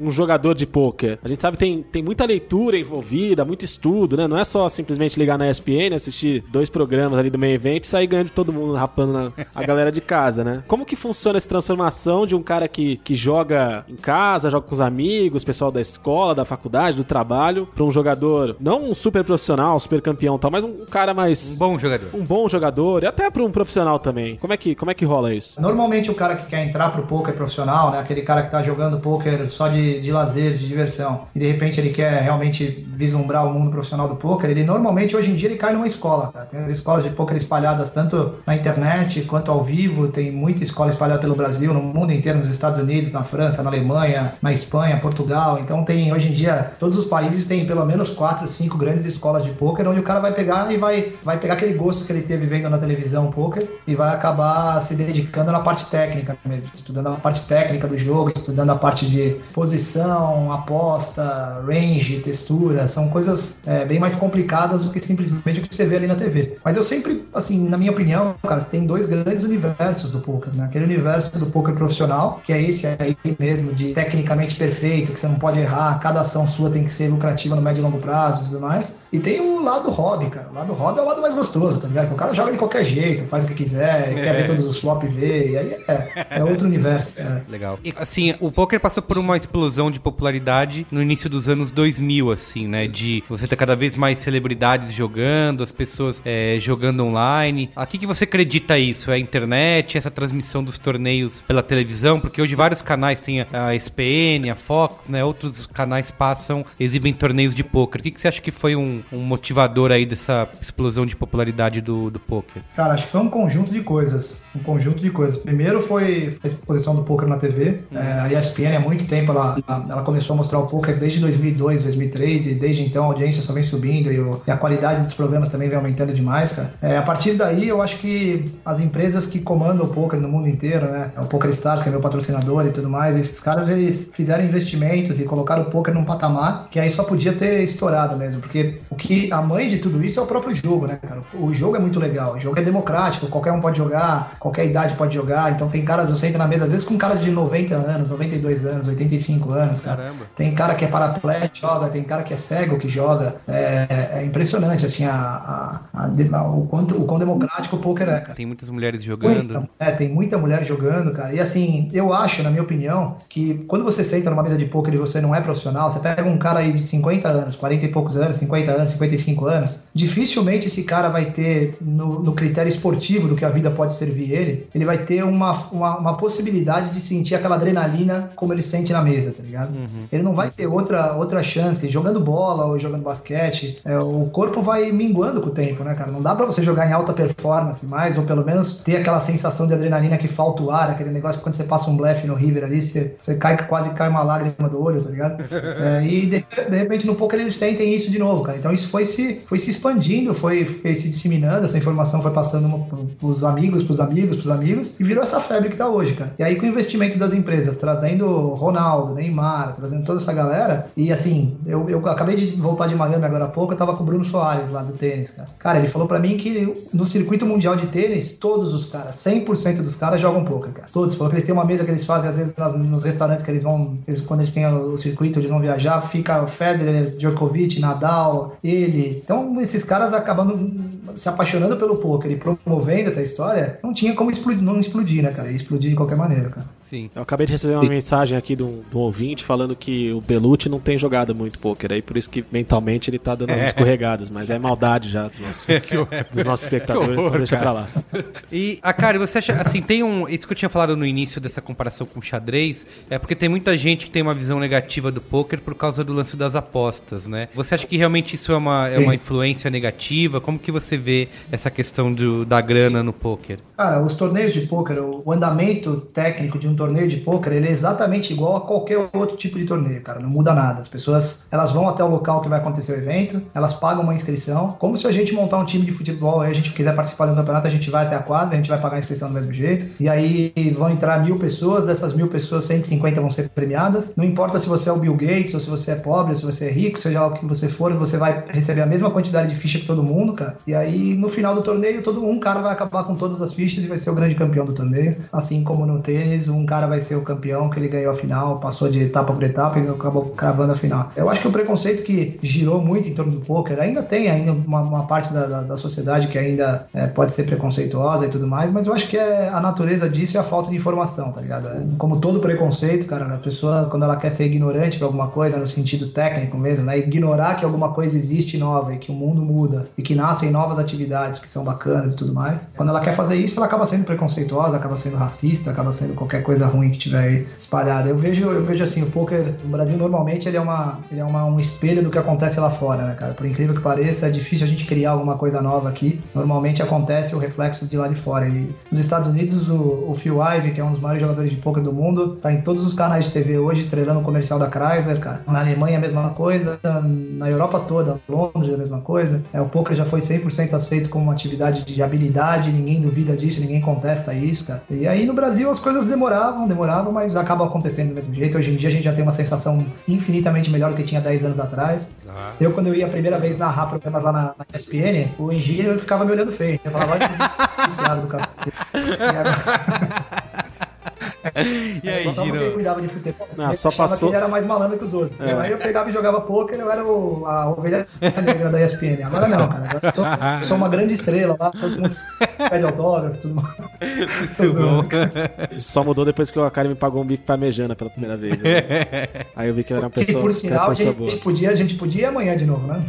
um- um jogador de pôquer? A gente sabe que tem, tem muita leitura envolvida, muito estudo, né? Não é só simplesmente ligar na ESPN, assistir dois programas ali do meio evento e sair ganhando de todo mundo, rapando na- a galera de casa, né? Como que funciona essa transformação de um cara que, que joga em casa, joga com os amigos, pessoal da escola, da faculdade, do trabalho, pra um jogador, não um super profissional, super campeão e tal, mas um cara mais... Um bom jogador. um bom jogador e até para um profissional também. Como é que, como é que rola isso? Normalmente o cara que quer entrar pro poker profissional, né, aquele cara que tá jogando poker só de, de lazer, de diversão, e de repente ele quer realmente vislumbrar o mundo profissional do poker, ele normalmente hoje em dia ele cai numa escola. Tem as escolas de poker espalhadas tanto na internet quanto ao vivo, tem muita escola espalhada pelo Brasil, no mundo inteiro, nos Estados Unidos, na França, na Alemanha, na Espanha, Portugal. Então tem hoje em dia todos os países têm pelo menos quatro, cinco grandes escolas de poker onde o cara vai pegar e vai, vai pegar aquele gosto que ele teve vendo na televisão poker e vai acabar se dedicando na parte técnica mesmo, estudando a parte técnica do jogo, estudando a parte de posição, aposta, range, textura, são coisas é, bem mais complicadas do que simplesmente o que você vê ali na TV. Mas eu sempre, assim, na minha opinião, cara, você tem dois grandes universos do poker, né? Aquele universo do poker profissional, que é esse aí mesmo, de tecnicamente perfeito, que você não pode errar, cada ação sua tem que ser lucrativa no médio e longo prazo e tudo mais. E tem o lado hobby, cara. O lado hobby é o lado mais gostoso, tá ligado? O cara joga de qualquer jeito, faz o que quiser, quer ver todos os flop ver, e aí é, é outro universo. É. Legal. E, assim, o poker passou por uma explosão de popularidade no início dos anos 2000, assim, né? De você ter cada vez mais celebridades jogando, as pessoas é, jogando online. A que, que você acredita isso? É a internet, essa transmissão dos torneios pela televisão? Porque hoje vários canais têm a, ESPN, a Fox, né? Outros canais passam, exibem torneios de poker. O que, que você acha que foi um, um motivador aí dessa explosão de popularidade do, do poker? Cara, acho que foi um conjunto de coisas. Um conjunto de coisas. Primeiro foi a exposição do poker na TV. É, a ESPN há muito tempo ela, ela começou a mostrar o poker desde 2002, 2003 e desde então a audiência só vem subindo e, o- e a qualidade dos programas também vem aumentando demais, cara. É, a partir daí eu acho que as empresas que comandam o poker no mundo inteiro, né? O Poker Stars, que é meu patrocinador e tudo mais, esses caras eles fizeram investimentos e colocaram o poker num patamar que aí só podia ter estourado mesmo, porque o que a mãe de tudo isso é o próprio jogo, né, cara? O jogo é muito legal, o jogo é democrático, qualquer um pode jogar, qualquer idade pode jogar. Então tem caras, eu sento na mesa às vezes com caras de 90 anos, 92 anos, 85 anos, cara. Caramba. Tem cara que é paraplégico, joga, tem cara que é cego que joga. É, é impressionante, assim, a, a- a- a- o, quanto, o quão democrático o poker é, cara. Tem muitas mulheres jogando. Muita, é, tem muita mulher jogando, cara. E assim, eu acho, na minha opinião, que quando você senta numa mesa de poker e você não é profissional, você pega um cara aí de 50 anos, 40 e poucos anos, 50 anos, 55 anos, dificilmente esse cara vai ter, no, no critério esportivo do que a vida pode servir ele, ele vai ter uma, uma, uma possibilidade de sentir aquela adrenalina como ele sente na mesa, tá ligado? Ele não vai ter outra, outra chance jogando bola ou jogando basquete. é, o corpo vai minguando com o tempo, né, cara? Não dá pra você jogar em alta performance mais, ou pelo menos ter aquela sensação de adrenalina que falta o ar, aquele negócio que quando você passa um blefe no River ali, você, você cai, quase cai uma lágrima do olho, tá ligado? É, e de, de repente no poker eles sentem isso de novo, cara. Então isso foi se, foi se expandindo, foi, foi se disseminando, essa informação foi passando pros amigos, pros amigos, pros amigos, e virou essa febre que tá hoje, cara. E aí com o investimento das empresas, trazendo Ronaldo, Neymar, trazendo toda essa galera, e assim, eu, eu acabei de voltar de Miami agora há pouco, eu tava com o Bruno Soares lá do tênis, cara. Cara, ele falou para mim que no circuito mundial de tênis, todos os caras, 100% dos caras jogam poker, cara. Todos. Falou que eles têm uma mesa que eles fazem, às vezes, nas, nos restaurantes que eles vão, eles, quando eles têm o circuito, eles vão viajar, fica Federer, Djokovic, Nadal, ele. Então, esses caras acabando se apaixonando pelo poker e promovendo essa história, não tinha como explodir, não explodir, né, cara? Ia explodir de qualquer maneira, cara. Sim. Eu acabei de receber Sim. uma mensagem aqui do, do ouvinte falando que o Belucci não tem jogado muito poker aí, por isso que mentalmente ele tá dando é. umas escorregadas, mas é maldade já dos nossos, dos nossos espectadores, horror, então deixa pra lá. E, a cara, você acha, assim, tem um, isso que eu tinha falado no início dessa comparação com o xadrez, é porque tem muita gente que tem uma visão negativa do poker por causa do lance das apostas, né? Você acha que realmente isso é uma, é uma influência negativa? Como que você vê essa questão do, da grana no poker? Cara, os torneios de poker, o andamento técnico de um torneio de poker, ele é exatamente igual a qualquer outro tipo de torneio, cara. Não muda nada. As pessoas, elas vão até o local que vai acontecer o evento, elas pagam uma inscrição, como se a gente montar um time de futebol, aí a gente quiser participar de um campeonato, a gente vai até a quadra, a gente vai pagar a inscrição do mesmo jeito, e aí vão entrar mil pessoas, dessas mil pessoas, 150 vão ser premiadas. Não importa se você é o Bill Gates, ou se você é pobre, ou se você é rico, seja lá o que você for, você vai receber a mesma quantidade de ficha que todo mundo, cara. E aí, no final do torneio, todo um cara vai acabar com todas as fichas e vai ser o grande campeão do torneio. Assim como no tênis, um cara vai ser o campeão, que ele ganhou a final, passou de etapa por etapa e acabou cravando a final. Eu acho que o preconceito que girou muito em torno do poker ainda tem ainda uma, uma parte da, da, da, sociedade que ainda é, pode ser preconceituosa e tudo mais, mas eu acho que é a natureza disso e a falta de informação, tá ligado? É, como todo preconceito, cara, a pessoa quando ela quer ser ignorante de alguma coisa no sentido técnico mesmo, né? Ignorar que alguma coisa existe nova e que o mundo muda e que nascem novas atividades que são bacanas e tudo mais. Quando ela quer fazer isso, ela acaba sendo preconceituosa, acaba sendo racista, acaba sendo qualquer coisa ruim que tiver aí espalhada. Eu vejo, eu vejo assim, o poker no Brasil normalmente ele é, uma, ele é uma, um espelho do que acontece lá fora, né, cara? Por incrível que pareça, é difícil a gente criar alguma coisa nova aqui. Normalmente acontece o reflexo de lá de fora. E nos Estados Unidos, o, o Phil Ivey, que é um dos maiores jogadores de poker do mundo, tá em todos os canais de TV hoje, estrelando o comercial da Chrysler, cara. Na Alemanha a mesma coisa, na Europa toda, Londres a mesma coisa. É, o poker já foi 100% aceito como uma atividade de habilidade, ninguém duvida disso, ninguém contesta isso, cara. E aí no Brasil as coisas demoravam, demoravam, mas acaba acontecendo do mesmo jeito. Hoje em dia a gente já tem uma sensação infinitamente melhor do que tinha 10 anos atrás. Ah. Eu, quando eu ia a primeira vez narrar programas lá na, na ESPN, o engenheiro ficava me olhando feio. Eu falava, olha que do cacete. e aí, só Giro? Quem cuidava de futebol. Não, só passou. ele era mais malandro que os outros. É. Aí eu pegava e jogava poker, eu era o, a ovelha negra da ESPN. Agora não, cara. Agora eu sou, eu sou uma grande estrela lá, todo mundo pede autógrafo, tudo mais. Muito bom. Só mudou depois que o Akari me pagou um bife parmejana pela primeira vez. Né? Aí eu vi que ele era uma pessoa, que, por sinal, a gente, boa. Podia, a gente podia ir amanhã de novo, né?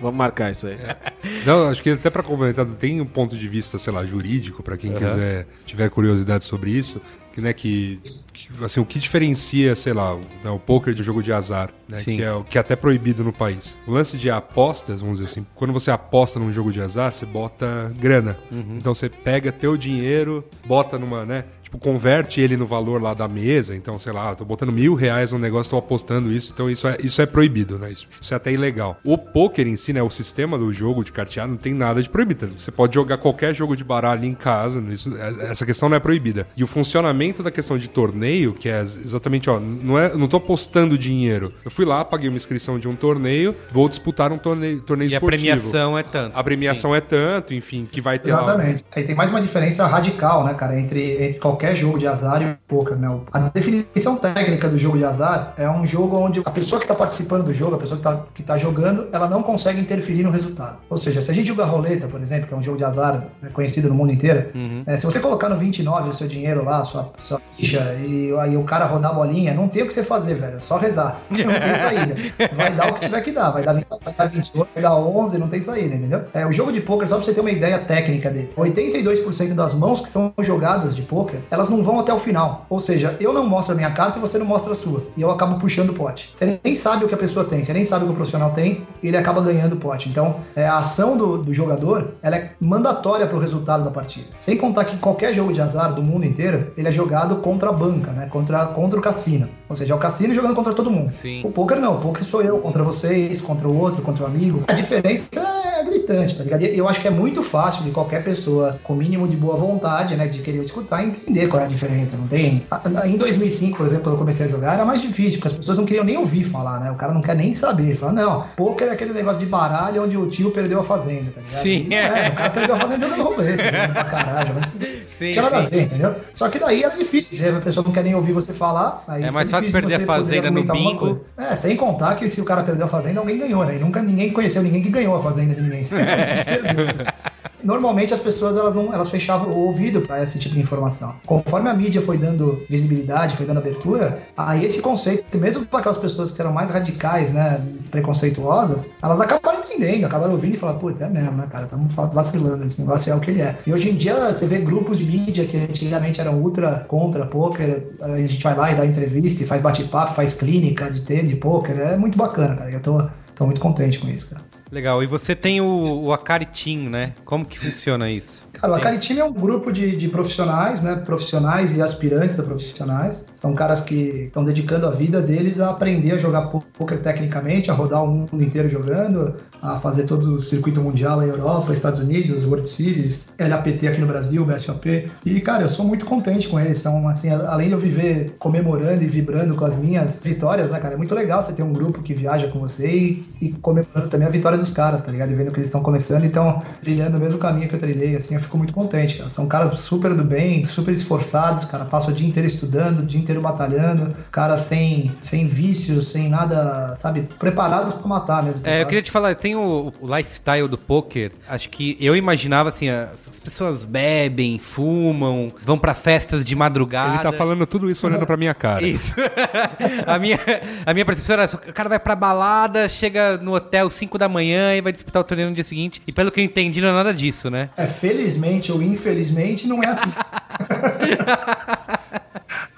Vamos marcar isso aí. Não, acho que até para complementar, tem um ponto de vista, sei lá, jurídico, para quem uhum. quiser, tiver curiosidade sobre isso, que, né, que, que, assim, o que diferencia, sei lá, o, né, o poker de jogo de azar, né, que é, que é até proibido no país. O lance de apostas, vamos dizer assim, quando você aposta num jogo de azar, você bota grana. Uhum. Então você pega teu dinheiro, bota numa, né, tipo, converte ele no valor lá da mesa. Então, sei lá, tô botando mil reais no negócio, tô apostando isso. Então, isso é, isso é proibido, né? Isso, isso é até ilegal. O poker em si, né? O sistema do jogo de carteado não tem nada de proibido. Você pode jogar qualquer jogo de baralho em casa. Isso, é, essa questão não é proibida. E o funcionamento da questão de torneio, que é exatamente, ó, não, é, não tô apostando dinheiro. Eu fui lá, paguei uma inscrição de um torneio, vou disputar um torneio, torneio e esportivo. a premiação é tanto. A premiação Sim. é tanto, enfim, que vai ter Exatamente. Lá... Aí tem mais uma diferença radical, né, cara, entre, entre qualquer qualquer jogo de azar e poker, né? A definição técnica do jogo de azar é um jogo onde a pessoa que está participando do jogo, a pessoa que está que tá jogando, ela não consegue interferir no resultado. Ou seja, se a gente jogar roleta, por exemplo, que é um jogo de azar né, conhecido no mundo inteiro, uhum. é, se você colocar no 29 o seu dinheiro lá, sua, sua ficha, e aí o cara rodar a bolinha, não tem o que você fazer, velho. É só rezar. Não tem saída. Vai dar o que tiver que dar. Vai dar, vai dar 28, vai dar 11, não tem saída, entendeu? É, o jogo de poker, só pra você ter uma ideia técnica dele, 82% das mãos que são jogadas de poker, elas não vão até o final. Ou seja, eu não mostro a minha carta e você não mostra a sua. E eu acabo puxando o pote. Você nem sabe o que a pessoa tem, você nem sabe o que o profissional tem, e ele acaba ganhando o pote. Então, é, a ação do, do jogador, ela é mandatória para o resultado da partida. Sem contar que qualquer jogo de azar do mundo inteiro, ele é jogado contra a banca, né? Contra, contra o cassino. Ou seja, é o cassino jogando contra todo mundo. Sim. O poker não, o poker sou eu contra vocês, contra o outro, contra o amigo. A diferença é gritante, tá ligado? E eu acho que é muito fácil de qualquer pessoa com mínimo de boa vontade, né, de querer escutar, entender qual é a diferença, não tem? Em 2005, por exemplo, quando eu comecei a jogar, era mais difícil, porque as pessoas não queriam nem ouvir falar, né? O cara não quer nem saber. Fala, não, poker é aquele negócio de baralho onde o tio perdeu a fazenda, tá ligado? Sim. E, é, o cara perdeu a fazenda jogando rolê, jogando pra caralho, jogando... Sim, Tinha nada a ver, entendeu? Só que daí era difícil, a pessoa não quer nem ouvir você falar, aí É mais fácil difícil perder a fazenda no bingo. É, sem contar que se o cara perdeu a fazenda, alguém ganhou, né? E nunca ninguém conheceu ninguém que ganhou a fazenda de ninguém. Normalmente as pessoas elas não, elas fechavam o ouvido para esse tipo de informação. Conforme a mídia foi dando visibilidade, foi dando abertura, aí esse conceito, mesmo para aquelas pessoas que eram mais radicais, né, preconceituosas, elas acabaram entendendo, acabaram ouvindo e falaram, puta, é mesmo, né, cara, estamos vacilando, esse negócio é o que ele é. E hoje em dia você vê grupos de mídia que antigamente eram ultra contra poker, a gente vai lá e dá entrevista e faz bate-papo, faz clínica de ter de poker, é muito bacana, cara. Eu tô, tô muito contente com isso, cara. Legal. E você tem o, o Akari Team, né? Como que funciona isso? Cara, o Akari Team é um grupo de, de profissionais, né? Profissionais e aspirantes a profissionais. São caras que estão dedicando a vida deles a aprender a jogar poker tecnicamente, a rodar o mundo inteiro jogando, a fazer todo o circuito mundial na Europa, Estados Unidos, World Series, LAPT aqui no Brasil, BSOP. E, cara, eu sou muito contente com eles. São, assim, além de eu viver comemorando e vibrando com as minhas vitórias, né, cara? É muito legal você ter um grupo que viaja com você e, e comemorando também a vitória dos caras, tá ligado? E vendo que eles estão começando e estão trilhando o mesmo caminho que eu trilhei, assim, eu fico muito contente, cara. São caras super do bem, super esforçados, cara. Passam o dia inteiro estudando, o dia inteiro batalhando, caras sem, sem vícios, sem nada, sabe? Preparados pra matar mesmo. É, eu cara. queria te falar, tem o, o lifestyle do poker. Acho que eu imaginava assim, as as pessoas bebem, fumam, vão pra festas de madrugada. Ele tá falando tudo isso olhando pra minha cara. Isso. a, minha, a minha percepção era o cara vai pra balada, chega no hotel 5 da manhã e vai disputar o torneio no dia seguinte. E pelo que eu entendi, não é nada disso, né? É, felizmente ou infelizmente, não é assim.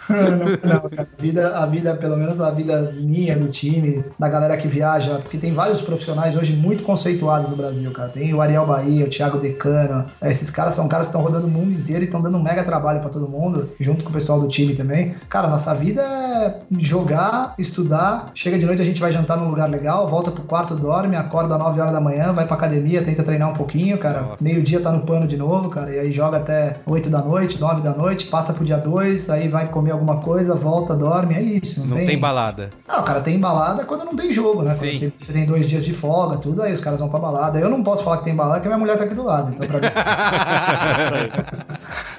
não, não, cara. A vida, a vida, pelo menos a vida minha, do time, da galera que viaja, porque tem vários profissionais hoje muito conceituados no Brasil, cara. Tem o Ariel Bahia, o Thiago Decano. Esses caras são caras que estão rodando o mundo inteiro e estão dando um mega trabalho pra todo mundo, junto com o pessoal do time também. Cara, nossa vida é jogar, estudar, chega de noite a gente vai jantar num lugar legal, volta pro quarto, dorme, acorda às 9 horas da manhã, vai pra academia, tenta treinar um pouquinho, cara. Meio-dia tá no pano de novo, cara, e aí joga até 8 da noite, 9 da noite, passa pro dia 2, aí vai comer alguma coisa, volta, dorme, é isso. Não, Não tem balada. Não, cara, tem balada quando não tem jogo, né? Sim. Quando tem- você tem dois dias de folga, tudo, aí os caras vão pra balada. Eu não posso falar que tem balada, porque minha mulher tá aqui do lado. Então, pra mim...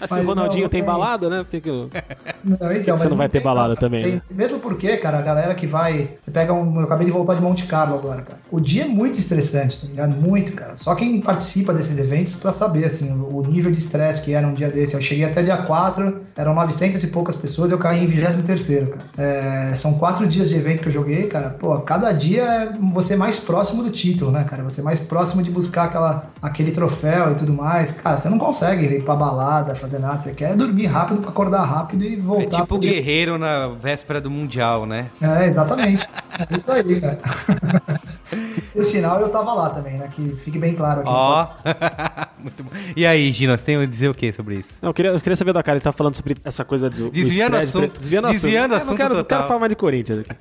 Ah, se Mas o Ronaldinho não, tem tem- balada, né? Por que que eu- Não, então, você mas não vai ter tem- balada também, tem- né? Mesmo porque, cara, a galera que vai. Você pega um. Eu acabei de voltar de Monte Carlo agora, cara. O dia é muito estressante, tá ligado? Muito, cara. Só quem participa desses eventos pra saber, assim, o, o nível de estresse que era um dia desse. Eu cheguei até dia 4, eram 900 e poucas pessoas, eu caí em 23, cara. É, são quatro dias de evento que eu joguei, cara. Pô, cada dia é você mais próximo do título, né, cara? Você mais próximo de buscar aquela, aquele troféu e tudo mais. Cara, você não consegue ir pra balada, fazer nada. Você quer dormir rápido pra acordar rápido e É voltar tipo pro o guerreiro na véspera do Mundial, né? é, exatamente. É isso aí, cara. O sinal eu tava lá também, né? Que fique bem claro aqui. Ó. Muito bom. E aí, Gino, você tem a dizer o que sobre isso? Não, eu queria, eu queria saber da cara, ele tá falando sobre essa coisa do. do Desviando assunto. Desviando assunto. Desviando Eu não assunto quero, não total. quero falar mais de Corinthians aqui.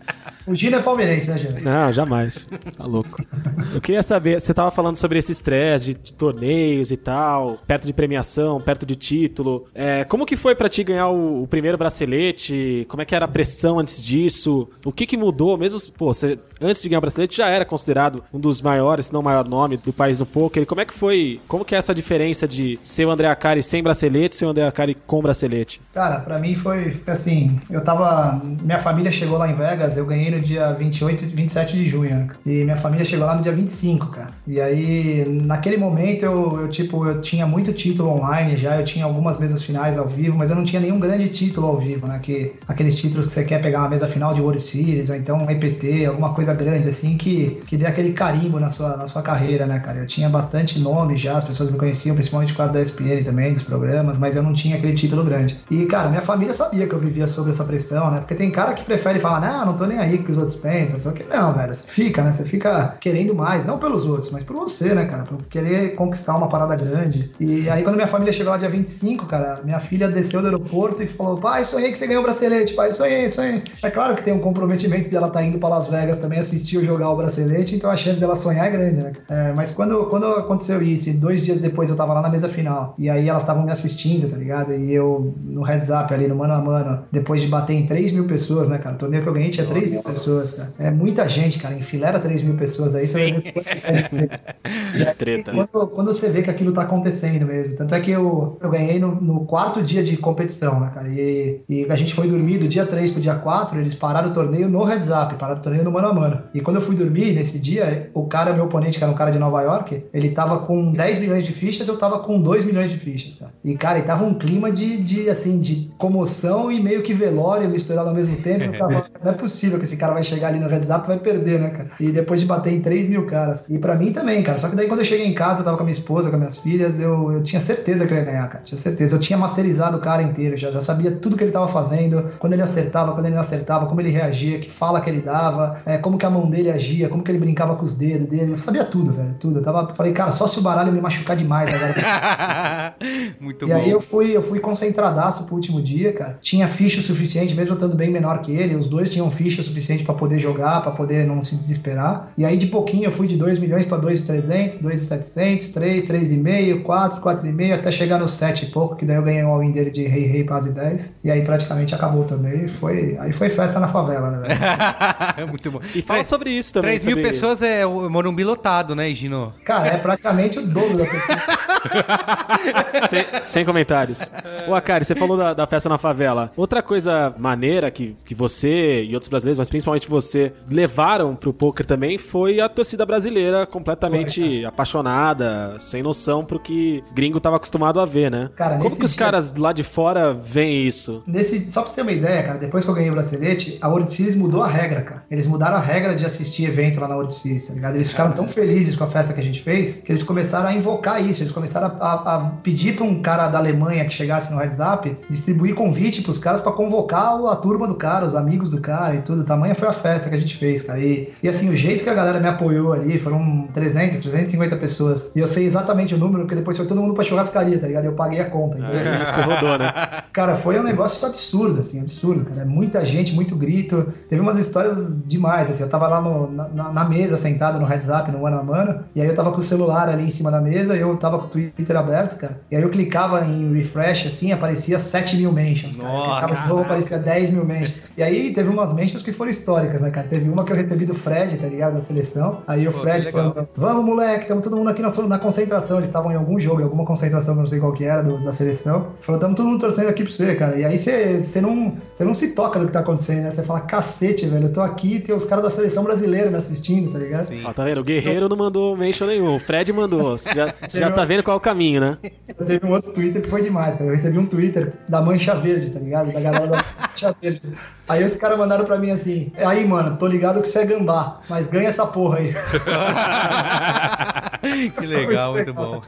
O Gino é palmeirense, né, gente? Não, jamais. Tá louco. Eu queria saber, você tava falando sobre esse estresse de, de torneios e tal, perto de premiação, perto de título. É, como que foi pra ti ganhar o, o primeiro bracelete? Como é que era a pressão antes disso? O que que mudou? Mesmo, pô, você, antes de ganhar o bracelete já era considerado um dos maiores, se não o maior nome do país no poker. Como é que foi? Como que é essa diferença de ser o André Akari sem bracelete e ser o André Akari com bracelete? Cara, pra mim foi assim, eu tava, minha família chegou lá em Vegas, eu ganhei no dia 28, 27 de junho, né? e minha família chegou lá no dia 25, cara. E aí, naquele momento eu, eu tipo, eu tinha muito título online já, eu tinha algumas mesas finais ao vivo, mas eu não tinha nenhum grande título ao vivo, né? Que aqueles títulos que você quer pegar uma mesa final de World Series, ou então um EPT, alguma coisa grande assim que que dê aquele carimbo na sua na sua carreira, né, cara? Eu tinha bastante nome já, as pessoas me conheciam, principalmente por causa da ESPN também, dos programas, mas eu não tinha aquele título grande. E, cara, minha família sabia que eu vivia sob essa pressão, né? Porque tem cara que prefere falar, não, não tô nem aí, que os outros pensam, só que não, velho, você fica, né? Você fica querendo mais, não pelos outros, mas por você, né, cara? Por querer conquistar uma parada grande. E aí, quando minha família chegou lá dia 25, cara, minha filha desceu do aeroporto e falou: pai, sonhei que você ganhou o bracelete, pai, sonhei, sonhei. É claro que tem um comprometimento dela estar tá indo pra Las Vegas também assistir ou jogar o bracelete, então a chance dela sonhar é grande, né? É, mas quando, quando aconteceu isso, e dois dias depois eu tava lá na mesa final, e aí elas estavam me assistindo, tá ligado? E eu no heads up ali, no mano a mano, depois de bater em 3 mil pessoas, né, cara? O torneio que eu ganhei tinha 3 mil pessoas, cara. É muita gente, cara. Enfileira 3 mil pessoas aí, você vai ver. É treta. Quando, quando, você vê que aquilo tá acontecendo mesmo. Tanto é que eu, eu ganhei no, no quarto dia de competição, né, cara? E, e, a gente foi dormir do dia 3 pro dia 4, eles pararam o torneio no heads up, pararam o torneio no mano a mano. E quando eu fui dormir nesse dia, o cara, meu oponente, que era um cara de Nova York, ele tava com 10 milhões de fichas, eu tava com 2 milhões de fichas, cara. E, cara, e tava um clima de, de assim, de comoção e meio que velório misturado ao mesmo tempo. Tava, não é possível que esse cara vai chegar ali no up e vai perder, né, cara? E depois de bater em 3 mil caras. E para mim também, cara. Só que daí quando eu cheguei em casa, eu tava com a minha esposa, com as minhas filhas, eu, eu tinha certeza que eu ia ganhar, cara. Tinha certeza. Eu tinha masterizado o cara inteiro, já, já sabia tudo que ele tava fazendo, quando ele acertava, quando ele não acertava, como ele reagia, que fala que ele dava, é, como que a mão dele agia, como que ele brincava com os dedos dele. Eu sabia tudo, velho, tudo. Eu tava, falei, cara, só se o baralho me machucar demais agora. Muito e bom. aí eu fui, eu fui concentradaço pro último dia, cara. Tinha ficha o suficiente, mesmo estando bem menor que ele, os dois tinham ficha o suficiente para poder jogar, para poder não se desesperar. E aí de pouquinho eu fui de 2 milhões para 2,300, 2,700, 3, 3,5, 4, 4,5, até chegar no 7 e pouco, que daí eu ganhei o all-in dele de rei, rei, quase 10. E aí praticamente acabou também. E foi, aí foi festa na favela, né, velho? Muito bom. E fala sobre isso também. 3 mil sobre- pessoas é o Morumbi lotado, né, Gino? Cara, é praticamente o dobro da pessoa. sem, sem comentários. Ô, Akari, você falou da, da festa na favela. Outra coisa maneira que, que você e outros brasileiros, mas principalmente você, levaram pro poker também foi a torcida brasileira completamente apaixonada, sem noção pro que gringo tava acostumado a ver, né? Cara, Como que os dia- caras lá de fora veem isso? Nesse, só pra você ter uma ideia, cara, depois que eu ganhei o bracelete, a World Series mudou a regra, cara. Eles mudaram a regra de assistir evento lá na World Series, tá ligado? Eles ficaram tão felizes com a festa que a gente fez que eles começaram a invocar isso. Eles começaram a, a- a pedir pra um cara da Alemanha que chegasse no Up distribuir convite pros caras pra convocar a turma do cara, os amigos do cara e tudo. O tamanho foi a festa que a gente fez, cara. E, e assim, o jeito que a galera me apoiou ali foram 300, 350 pessoas. E eu sei exatamente o número, porque depois foi todo mundo pra churrascaria, tá ligado? Eu paguei a conta. Então, assim, Você rodou, né? Cara, foi um negócio absurdo, assim, absurdo, cara. Muita gente, muito grito. Teve umas histórias demais, assim. Eu tava lá no- na, na- mesa, sentado no up, no mano a mano, e aí eu tava com o celular ali em cima da mesa e eu tava com o Twitter aberto, cara. E aí eu clicava em refresh, assim, aparecia 7 mil mentions, cara. Eu Nossa, clicava de novo, aparecia 10 mil mentions. E aí teve umas mentions que foram históricas, né, cara? Teve uma que eu recebi do Fred, tá ligado? Da seleção. Aí o Pô, Fred falando, vamos, moleque, estamos todo mundo aqui na, na concentração. Eles estavam em algum jogo, em alguma concentração, que eu não sei qual que era, do- da seleção. Falou, estamos todo mundo torcendo aqui pra você, cara. E aí você você não, você não se toca do que tá acontecendo, né? Você fala, cacete, velho, eu tô aqui e tem os caras da seleção brasileira me assistindo, tá ligado? Sim. Ó, tá vendo? O Guerreiro não mandou mention nenhum. O Fred mandou. Você já, você já tá vendo qual o caminho, né? Teve um outro Twitter que foi demais, cara. Eu recebi um Twitter da Mancha Verde, tá ligado? Da galera da Mancha Verde. Aí os caras mandaram pra mim assim: aí, mano, tô ligado que você é gambá, mas ganha essa porra aí. que legal, muito bom.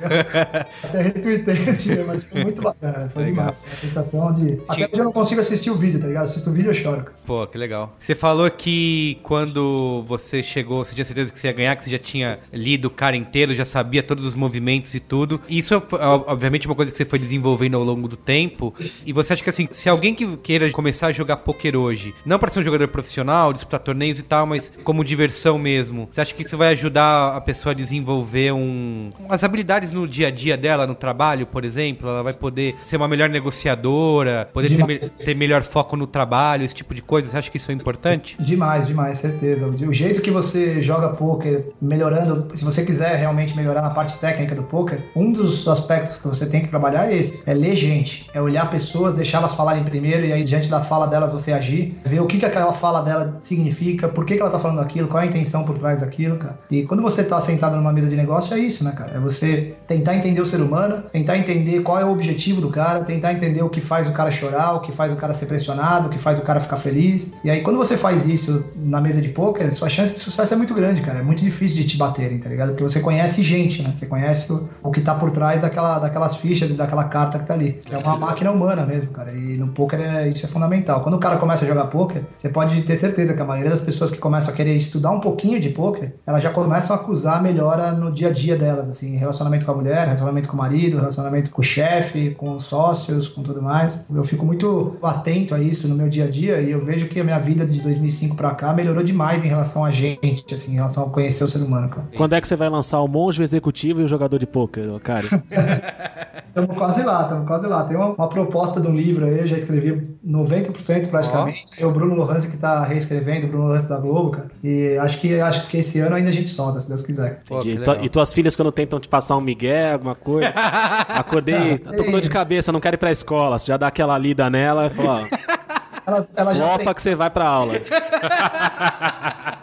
Até retuitei, tia, mas foi muito bacana. Foi Legal. demais. A sensação de. Até hoje eu não consigo assistir o vídeo, tá ligado? Assisto o vídeo e choro. Pô, que legal. Você falou que quando você chegou, você tinha certeza que você ia ganhar, que você já tinha lido o cara inteiro, já sabia todos os movimentos e tudo. Isso é, obviamente, uma coisa que você foi desenvolvendo ao longo do tempo. E você acha que, assim, se alguém que queira começar a jogar poker hoje, não para ser um jogador profissional, disputar torneios e tal, mas como diversão mesmo, você acha que isso vai ajudar a pessoa a desenvolver um, as habilidades no dia a dia dela, no trabalho, por exemplo? Ela vai poder ser uma melhor negociadora, poder ter, me- ter melhor foco no trabalho, esse tipo de coisa. Você acha que isso é importante? Demais, demais, certeza. O o jeito que você joga poker, melhorando, se você quiser realmente melhorar na parte técnica do poker, um dos aspectos que você tem que trabalhar é esse: é ler gente, é olhar pessoas, deixá-las falarem primeiro e aí diante da fala delas você agir, ver o que, que aquela fala dela significa, por que, que ela tá falando aquilo, qual é a intenção por trás daquilo, cara. E quando você tá sentado numa mesa de negócio, é isso, né, cara? É você tentar entender o ser humano, tentar entender qual é o objetivo do cara, tentar entender o que faz o cara chorar, o que faz o cara ser pressionado, o que faz o cara ficar feliz. E aí, quando você faz isso na mesa de poker, sua chance de sucesso é muito grande, cara. É muito difícil de te baterem, tá ligado? Porque você conhece gente, né? Você conhece o, o que tá por trás daquela, daquelas fichas e daquela carta que tá ali. É uma máquina humana mesmo, cara. E no poker é, isso é fundamental. Quando o cara começa a jogar poker, você pode ter certeza que a maioria das pessoas que começam a querer estudar um pouquinho de poker, elas já começam a acusar a melhora no dia a dia delas, assim, relacionamento com a mulher, relacionamento com o marido, relacionamento com o chefe, com os sócios, com tudo mais. Eu fico muito atento a isso no meu dia a dia e eu vejo que a minha vida de 2005 para cá melhorou demais em relação a gente, assim, em relação a conhecer o ser humano, cara. Quando é que você vai lançar o monge, o executivo e o jogador de pôquer, cara? Estamos quase lá, estamos quase lá. Tem uma, uma, proposta de um livro aí, eu já escrevi 90% praticamente. É o Bruno Lohans que está reescrevendo, o Bruno Lohans da Globo, cara. E acho que, acho que esse ano ainda a gente solta, se Deus quiser. Pô, e, tu, e, tuas filhas, quando tentam te passar um migué, alguma coisa, acordei, tô com dor de cabeça, não quero ir pra escola. Você já dá aquela lida nela e fala, ó. Ela, ela já que você vai pra aula.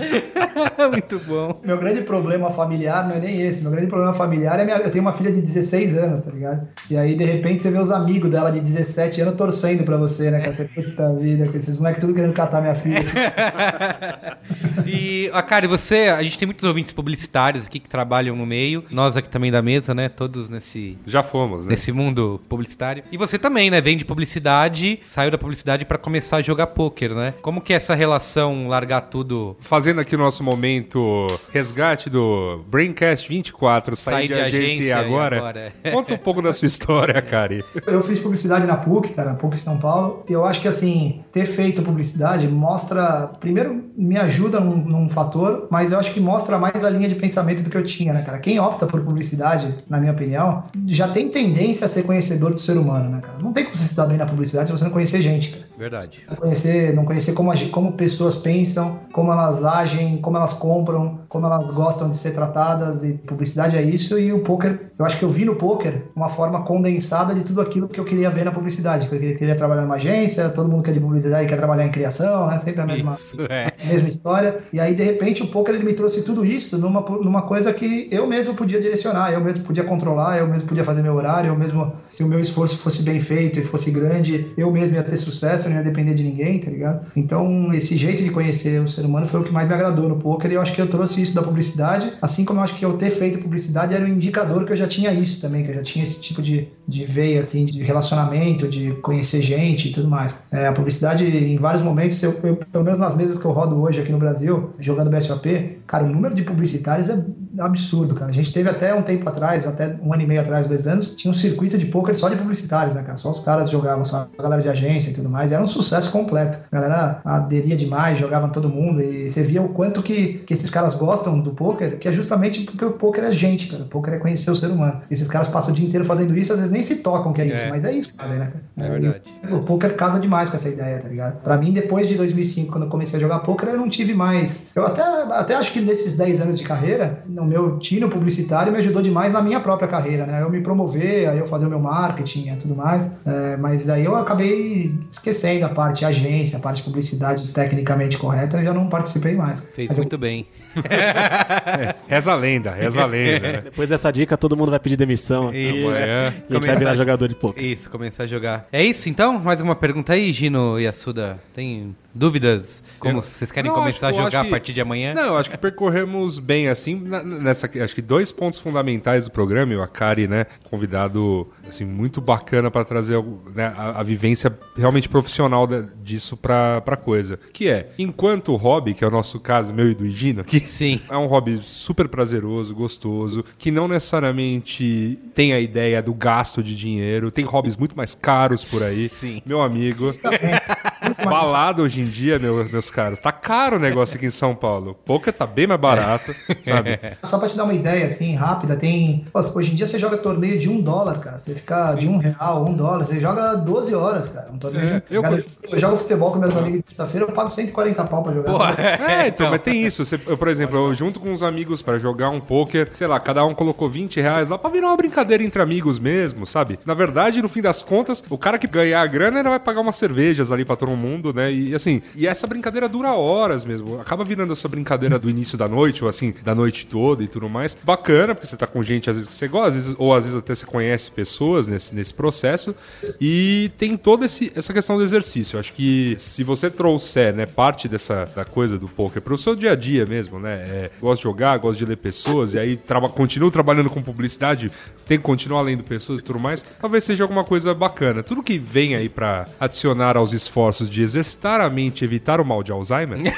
Muito bom. Meu grande problema familiar não é nem esse. Meu grande problema familiar é minha... eu tenho uma filha de 16 anos, tá ligado? E aí, de repente, você vê os amigos dela de 17 anos torcendo pra você, né? Com essa puta vida, com esses moleques tudo querendo catar minha filha. e, a cara, você, a gente tem muitos ouvintes publicitários aqui que trabalham no meio. Nós aqui também da mesa, né? Todos nesse. Já fomos, né? Nesse mundo publicitário. E você também, né? Vem de publicidade, saiu da publicidade para começar a jogar poker, né? Como que é essa relação, largar tudo? Fazendo aqui o nosso momento resgate do Braincast 24, sair de, de agência, agência agora. agora. Conta um pouco da sua história, Cari. Eu fiz publicidade na PUC, cara, PUC São Paulo. E eu acho que, assim, ter feito publicidade mostra... Primeiro, me ajuda num, num fator, mas eu acho que mostra mais a linha de pensamento do que eu tinha, né, cara? Quem opta por publicidade, na minha opinião, já tem tendência a ser conhecedor do ser humano, né, cara? Não tem como você se dar bem na publicidade se você não conhecer gente, cara. Verdade. Não conhecer, não conhecer como, como pessoas pensam, como elas agem, como elas compram, como elas gostam de ser tratadas. E publicidade é isso. E o poker, eu acho que eu vi no poker uma forma condensada de tudo aquilo que eu queria ver na publicidade. Que eu queria, queria trabalhar numa agência, todo mundo que é de publicidade quer trabalhar em criação, né? Sempre a mesma, isso, é. a mesma história. E aí, de repente, o poker ele me trouxe tudo isso numa, numa coisa que eu mesmo podia direcionar, eu mesmo podia controlar, eu mesmo podia fazer meu horário, eu mesmo, se o meu esforço fosse bem feito e fosse grande, eu mesmo ia ter sucesso não ia depender de ninguém, tá ligado? Então, esse jeito de conhecer o ser humano foi o que mais me agradou no poker e eu acho que eu trouxe isso da publicidade, assim como eu acho que eu ter feito publicidade era um indicador que eu já tinha isso também, que eu já tinha esse tipo de, de veia, assim, de relacionamento, de conhecer gente e tudo mais. É, a publicidade, em vários momentos, eu, eu, pelo menos nas mesas que eu rodo hoje aqui no Brasil, jogando BSOP, cara, o número de publicitários é absurdo, cara. A gente teve até um tempo atrás, até um ano e meio atrás, dois anos, tinha um circuito de poker só de publicitários, né, cara? Só os caras jogavam, só a galera de agência e tudo mais. Era um sucesso completo. A galera aderia demais, jogava todo mundo e você via o quanto que, que esses caras gostam do poker, que é justamente porque o poker é gente, cara. O poker é conhecer o ser humano. Esses caras passam o dia inteiro fazendo isso, às vezes nem se tocam que é isso, é. mas é isso que fazem, né? É verdade. E o poker casa demais com essa ideia, tá ligado? Pra mim, depois de 2005, quando eu comecei a jogar poker, eu não tive mais. Eu até, até acho que nesses 10 anos de carreira, no meu tino publicitário me ajudou demais na minha própria carreira, né? Eu me promover, aí eu fazer o meu marketing e tudo mais. É, mas aí eu acabei esquecendo a parte agência, a parte de publicidade tecnicamente correta, eu já não participei mais. Fez mas muito eu... bem. é, reza a lenda, reza a lenda. Né? Depois dessa dica, todo mundo vai pedir demissão. Isso. É. A gente vai virar jogador de poker. Isso, começar a jogar. É isso então? Mais alguma pergunta aí, Gino e Assuda? Tem dúvidas? Como eu, vocês querem não, começar acho, a jogar que, a partir de amanhã? Não, eu acho que percorremos bem assim nessa acho que dois pontos fundamentais do programa, e o Akari, né, convidado assim muito bacana para trazer né, a, a, vivência realmente profissional disso para para coisa, que é enquanto hobby, que é o nosso caso, meu e do Higino, que Sim. é um hobby super prazeroso, gostoso, que não necessariamente tem a ideia do gasto de dinheiro, tem hobbies muito mais caros por aí. Sim. Meu amigo. Balada hoje em dia, meu, meus caros, tá caro o negócio aqui em São Paulo. Poker tá bem mais barato, sabe? Só pra te dar uma ideia, assim, rápida, tem... hoje em dia você joga torneio de um dólar, cara. Você fica de um real, um dólar. Você joga 12 horas, cara. Um torneio é, de... eu... eu... eu jogo futebol com meus amigos de terça-feira, eu pago 140 pau pra jogar. Porra, é, então, mas tem isso. Você, eu, por exemplo, eu junto com uns amigos para jogar um poker, sei lá, cada um colocou 20 reais lá pra virar uma brincadeira entre amigos mesmo, sabe? Na verdade, no fim das contas, o cara que ganhar a grana, ele vai pagar umas cervejas ali pra todo mundo mundo, né? E assim, e essa brincadeira dura horas mesmo. Acaba virando a sua brincadeira do início da noite, ou assim, da noite toda e tudo mais. Bacana, porque você tá com gente às vezes que você gosta, às vezes, ou às vezes até você conhece pessoas nesse, nesse processo. E tem toda essa questão do exercício. Acho que se você trouxer, né, parte dessa da coisa do poker pro seu dia a dia mesmo, né? É, gosto de jogar, gosto de ler pessoas, e aí traba, continuo trabalhando com publicidade, tem que continuar lendo pessoas e tudo mais, talvez seja alguma coisa bacana. Tudo que vem aí pra adicionar aos esforços de exercitar a mente e evitar o mal de Alzheimer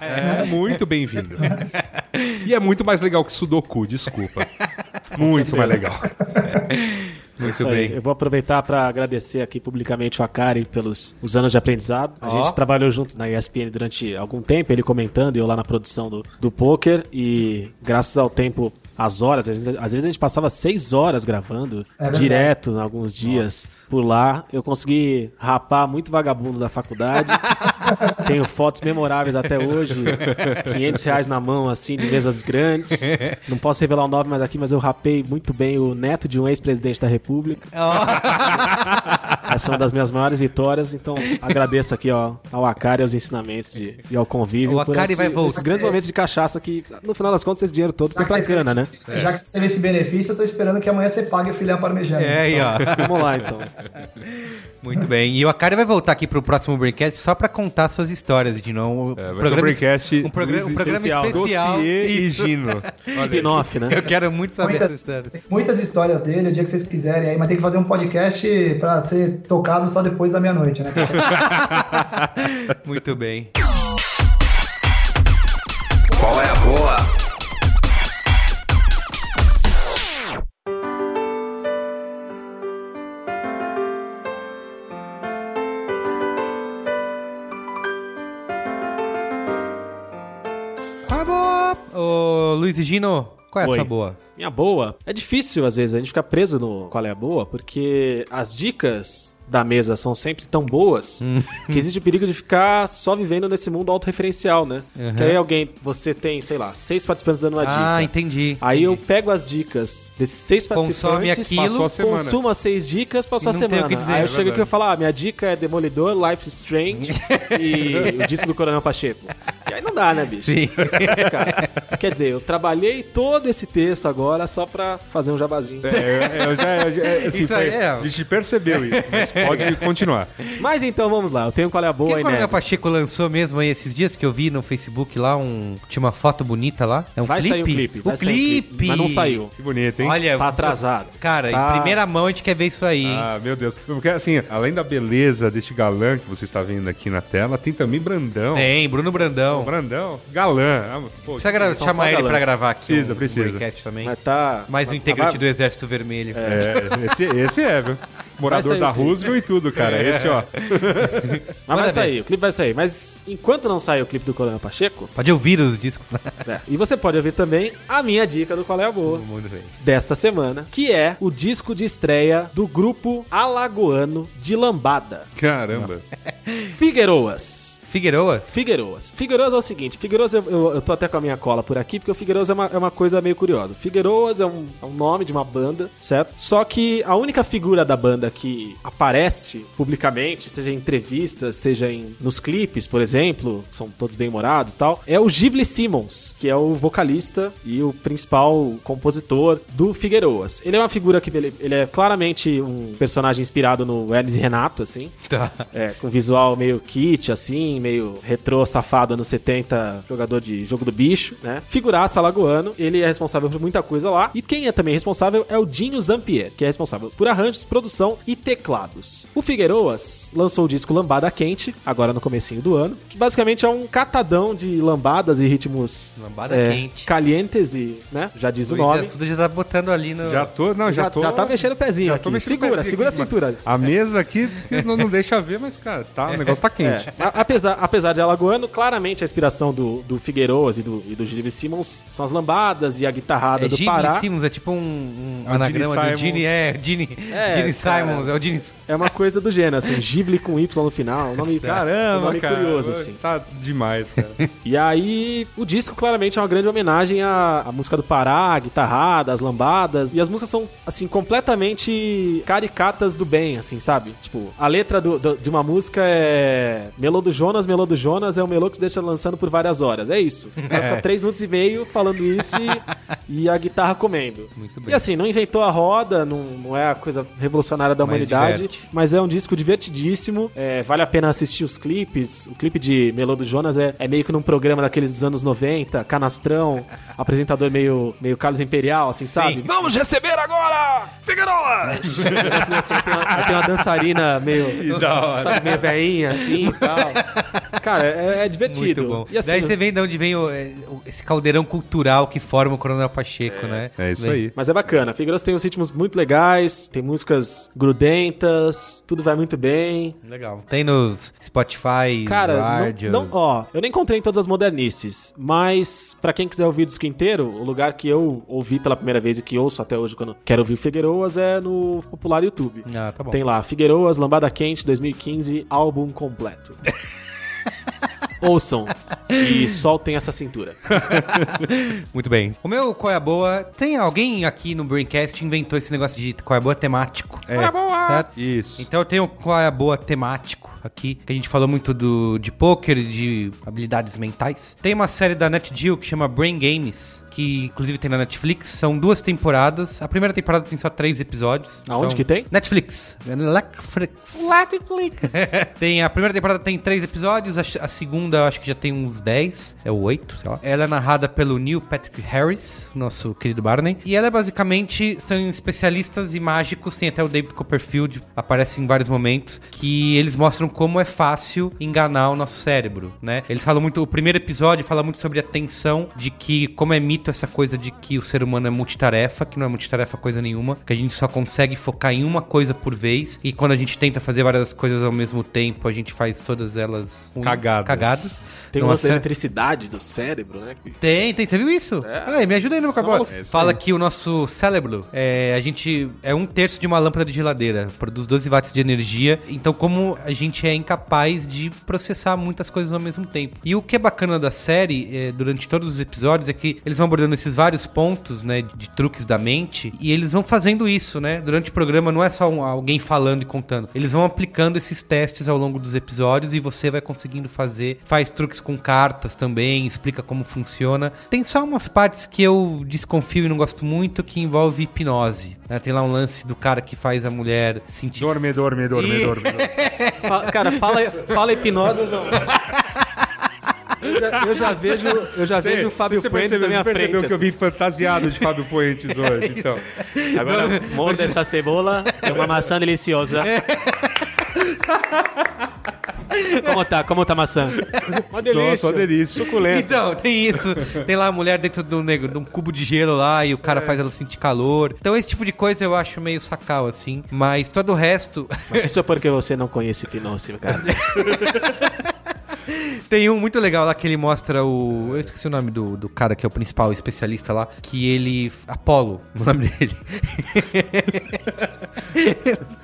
é muito bem-vindo. E é muito mais legal que Sudoku, desculpa. Muito mais legal. Muito Isso aí. bem. Eu vou aproveitar para agradecer aqui publicamente o Akari pelos os anos de aprendizado. A Ó. gente trabalhou junto na ESPN durante algum tempo, ele comentando e eu lá na produção do, do poker. E graças ao tempo, as horas, às vezes às vezes a gente passava seis horas gravando, É direto, em alguns dias por lá. Eu consegui rapar muito vagabundo da faculdade. Tenho fotos memoráveis até hoje. 500 reais na mão, assim, de mesas grandes. Não posso revelar o nome mais aqui, mas eu rapei muito bem o neto de um ex-presidente da República. Essa é uma das minhas maiores vitórias, então agradeço aqui ó, ao Akari, aos ensinamentos de, e ao convívio. O por Akari esse- vai voltar. Esses grandes momentos de cachaça que, no final das contas, esse dinheiro todo foi Já pra cana, né? teve, já que você teve esse benefício, eu tô esperando que amanhã você pague o filé parmegiana. É aí, ó. Vamos lá, então. Muito bem. E o Akari vai voltar aqui pro próximo Braincast só pra contar suas histórias de novo. É, vai ser um Braincast um programa, um programa especial. especial. Dossiê e. Gino. Spin-off, né? Eu quero muito saber Muita- essas histórias. Muitas histórias dele, o dia que vocês quiserem aí, mas tem que fazer um podcast pra ser tocado só depois da meia-noite, né? Muito bem. Ô, Luiz e Gino, qual é a Oi. sua boa? Minha boa. É difícil, às vezes, a gente ficar preso no qual é a boa, porque as dicas da mesa são sempre tão boas que existe o perigo de ficar só vivendo nesse mundo autorreferencial, né? Uhum. Que aí alguém, você tem, sei lá, seis participantes dando uma Ah, dica. entendi. Aí eu pego as dicas desses seis Consome participantes, aquilo, consumo as seis dicas, passou E a semana. dizer, Aí é eu chego aqui e falo, ah, minha dica é Demolidor, Life is Strange e o disco do Coronel Pacheco. E aí não dá, né, bicho? Sim. Cara, quer dizer, eu trabalhei todo esse texto agora só pra fazer um jabazinho. É, eu, eu já, eu já- assim, Isso aí foi- é. A gente percebeu isso, mas pode continuar. Mas então vamos lá, eu tenho qual é a boa que aí, o Coronel né? Pacheco lançou mesmo aí esses dias que eu vi no Facebook lá, um... tinha uma foto bonita lá. É um Vai clipe? sair um clipe. O sair um clipe! Mas não saiu. Que bonito, hein? Olha, Tá atrasado. Cara, Tá. em primeira mão a gente quer ver isso aí, hein? Ah, meu Deus. Porque, assim, além da beleza deste galã que você está vendo aqui na tela, tem também Brandão. Tem, Bruno Brandão. Brandão, galã. Ah, pô, Precisa chamar ele pra galãs. gravar aqui Precisa, um, precisa. um também. Mas tá. Mais um integrante tá- do Exército Vermelho. É, esse, esse é, viu? Morador da. Roosevelt e tudo, cara. Esse, ó. Mas vai sair, o clipe vai sair. Mas enquanto não sair o clipe do Coronel Pacheco, Pode ouvir os discos. é, e você pode ouvir também a minha dica do Qual é a Boa Muito bem. desta semana, que é o disco de estreia do grupo alagoano de lambada, Caramba. Figueroas. Figueiroas? Figueiroas. Figueiroas é o seguinte, Figueiroas, eu, eu, eu tô até com a minha cola por aqui, porque o Figueiroas é uma, é uma coisa meio curiosa. Figueiroas é um, é um nome de uma banda, certo? Só que a única figura da banda que aparece publicamente, seja em entrevistas, seja em, nos clipes, por exemplo, são todos bem humorados e tal, é o Givli Simmons, que é o vocalista e o principal compositor do Figueiroas. Ele é uma figura que ele, ele é claramente um personagem inspirado no Hermes e Renato, assim, Tá. é, com visual meio kit, assim, meio retrô safado anos 70, jogador de jogo do bicho, né? Figuraça alagoano, ele é responsável por muita coisa lá. E quem é também responsável é o Dinho Zampier, que é responsável por arranjos, produção e teclados. O Figueiroas lançou o disco Lambada Quente, agora no comecinho do ano, que basicamente é um catadão de lambadas e ritmos Lambada é, quente. calientes e, né? Já diz o Luiz nome. Assuda já tá botando ali no... Já tô, não, já, Já, tô. já tá mexendo o pezinho já tô aqui. mexendo o Segura, pezinho segura aqui, a cintura. A mesa aqui não, não deixa ver, mas, cara, tá, o negócio tá quente. É, a- apesar de alagoano, claramente a inspiração do, do Figueiroas e do, e do Gilles Simmons são as lambadas e a guitarrada É do Gene Pará. Simmons, é tipo um, um É anagrama Gene do Gene, é, Gene, É, Gene. Simons, é o Gene... É uma coisa do gênero, assim, Ghibli com Y no final. Um nome, um Caramba, nome cara. curioso, assim. Tá demais, cara. E aí, o disco claramente é uma grande homenagem à, à música do Pará, a guitarrada, as lambadas. E as músicas são, assim, completamente caricatas do bem, assim, sabe? Tipo, a letra do- do- de uma música é Melô do Jonas, Melô do Jonas é o melô que se deixa lançando por várias horas. É isso. O cara fica três minutos e meio falando isso e, e a guitarra comendo. Muito bem. E assim, não inventou a roda, não, não é a coisa revolucionária da Mas humanidade, diverte. mas é um disco divertidíssimo. É, vale a pena assistir os clipes. O clipe de Melô do Jonas é, é meio que num programa daqueles dos anos 90, canastrão, apresentador meio, meio Carlos Imperial, assim, sabe? Vamos receber agora, Figueroa! Assim, tem, uma, tem uma dançarina meio, sabe, meio veinha, assim e tal. Cara, é, é divertido. Muito bom. E assim, Daí você vê de onde vem o- é, o- esse caldeirão cultural que forma o Coronel Pacheco, né? É isso Vem. aí. Mas é bacana. Figueiredo tem uns ritmos muito legais, tem músicas grudentas, tudo vai muito bem. Legal. Tem nos Spotify, Cara, rádios. não, não- ó, eu nem encontrei em todas as modernices, mas pra quem quiser ouvir o disco inteiro, o lugar que eu ouvi pela primeira vez e que ouço até hoje quando quero ouvir o Figueiroas é no popular YouTube. Ah, tá bom. Tem lá, Figueiroas, Lambada Quente 2015, álbum completo. Ouçam e soltem essa cintura. Muito bem. O meu Qual é a Boa? Tem alguém aqui no Braincast que inventou esse negócio de Qual é a Boa temático. É. Qual é a Boa? Certo? Isso. Então eu tenho Qual é a Boa temático aqui, que a gente falou muito do, de poker e de habilidades mentais. Tem uma série da NetGeo que chama Brain Games, que inclusive tem na Netflix. São duas temporadas. A primeira temporada tem só três episódios. Aonde que tem? Netflix. Netflix. Netflix. tem a primeira temporada tem três episódios, a, a segunda eu acho que já tem uns 10, é o 8, sei lá. Ela é narrada pelo Neil Patrick Harris, nosso querido Barney. E ela é basicamente são especialistas e mágicos, tem até o David Copperfield, aparece em vários momentos, que eles mostram como é fácil enganar o nosso cérebro, né? Eles falam muito, o primeiro episódio fala muito sobre a tensão de que como é mito essa coisa de que o ser humano é multitarefa, que não é multitarefa coisa nenhuma, que a gente só consegue focar em uma coisa por vez e quando a gente tenta fazer várias coisas ao mesmo tempo, a gente faz todas elas ruins, Cagadas. cagadas. Tem uma acerta. eletricidade do cérebro, né? que- Tem, tem. Você viu isso? Ai, me ajuda aí no meu. É Fala que o nosso cérebro, é, a gente é um terço de uma lâmpada de geladeira. Produz 12 watts de energia. Então, como a gente é incapaz de processar muitas coisas ao mesmo tempo. E o que é bacana da série, é, durante todos os episódios, é que eles vão abordando esses vários pontos, né, de truques da mente. E eles vão fazendo isso, né? Durante o programa, não é só um- alguém falando e contando. Eles vão aplicando esses testes ao longo dos episódios e você vai conseguindo fazer. Faz truques com cartas também, explica como funciona. Tem só umas partes que eu desconfio e não gosto muito, que envolve hipnose. né? Tem lá um lance do cara que faz a mulher sentir. Dorme, dorme, dorme, Ih. dorme. dorme. Fa- Cara, fala, fala hipnose, já... Eu já, eu já vejo, eu já Você- vejo o Fábio você Puentes percebeu, na minha você percebeu frente. que eu vim fantasiado de Fábio Puentes hoje, então. assim. Agora, morda essa cebola, é uma maçã deliciosa. Como tá? Como tá a maçã? Uma Nossa, uma delícia. Suculento. Então, tem isso. Tem lá a mulher dentro de um, de um cubo de gelo lá e o cara faz ela sentir calor. Então, esse tipo de coisa eu acho meio sacal, assim. Mas todo o resto. Mas isso é porque você não conhece hipnose, cara. Tem um muito legal lá que ele mostra o. Eu esqueci o nome do, do cara que é o principal especialista lá. Que ele. Apolo, o nome dele.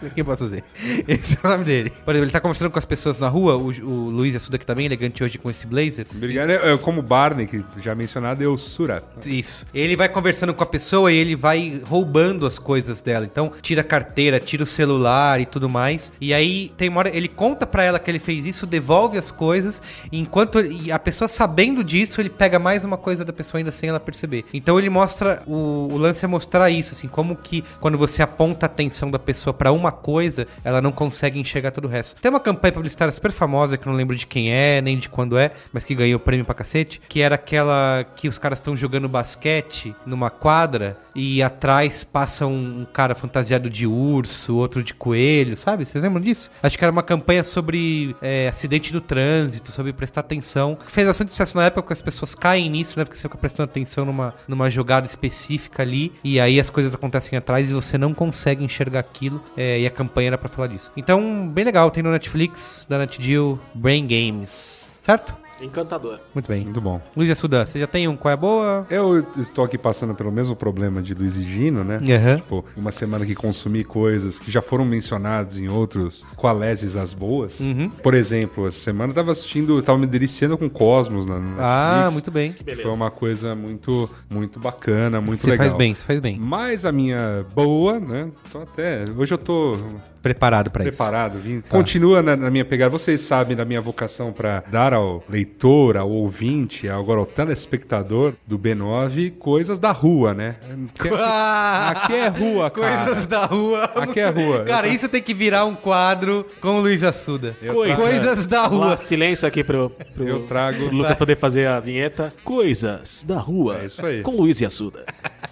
o que eu posso fazer? Esse é o nome dele. Por exemplo, ele tá conversando com as pessoas na rua. O, o Luiz Assuda, que tá bem elegante hoje com esse blazer. Obrigado. É, é, Como Barney, que já mencionado, é o Sura. Isso. Ele vai conversando com a pessoa e ele vai roubando as coisas dela. Então, tira a carteira, tira o celular e tudo mais. E aí, tem uma hora, ele conta pra ela que ele fez isso, devolve as coisas. E enquanto ele- a pessoa sabendo disso, ele pega mais uma coisa da pessoa ainda sem ela perceber. Então, ele mostra. O, o lance é mostrar isso, assim, como que quando você aponta a atenção da pessoa pra uma coisa, ela não consegue enxergar todo o resto. Tem uma campanha publicitária super famosa, que eu não lembro de quem é, nem de quando é, mas que ganhou prêmio pra cacete, que era aquela que os caras estão jogando basquete numa quadra e atrás passa um, um cara fantasiado de urso, outro de coelho, sabe? Vocês lembram disso? Acho que era uma campanha sobre é, acidente do trânsito, sobre prestar atenção. Fez bastante sucesso na época porque as pessoas caem nisso, né? Porque você fica prestando atenção numa, numa jogada específica ali e aí as coisas acontecem atrás e você não consegue enxergar aquilo. É, e é campanha era pra falar disso. Então, bem legal, tem no Netflix, da NetGeo, Brain Games. Certo? Encantador. Muito bem. Muito bom. Luiz Assuda, você já tem um qual é a boa? Eu estou aqui passando pelo mesmo problema de Luiz e Gino, né? Aham. Tipo, uma semana que consumi coisas que já foram mencionados em outros qualeses as boas. Uhum. Por exemplo, essa semana eu tava assistindo, eu tava me deliciando com Cosmos na Ah, Netflix. muito bem. Que Foi uma coisa muito, muito bacana, muito Você legal. faz bem, você faz bem. Mas a minha boa, né? Tô até. Hoje eu tô Preparado pra preparado, vim. Continua na, na minha pegada. Vocês sabem da minha vocação para dar ao leitor, ao ouvinte, agora ao telespectador do B9 coisas da rua, né? Aqui é, aqui é rua, cara. Coisas da rua. Aqui é rua. Cara, isso tem que virar um quadro com o Luiz Assuda. Coisa. Coisas da Vamos lá, rua. silêncio aqui pro, pro, Eu trago- pro Lucas poder fazer a vinheta. Coisas da rua. É isso aí. Com Luiz e Assuda.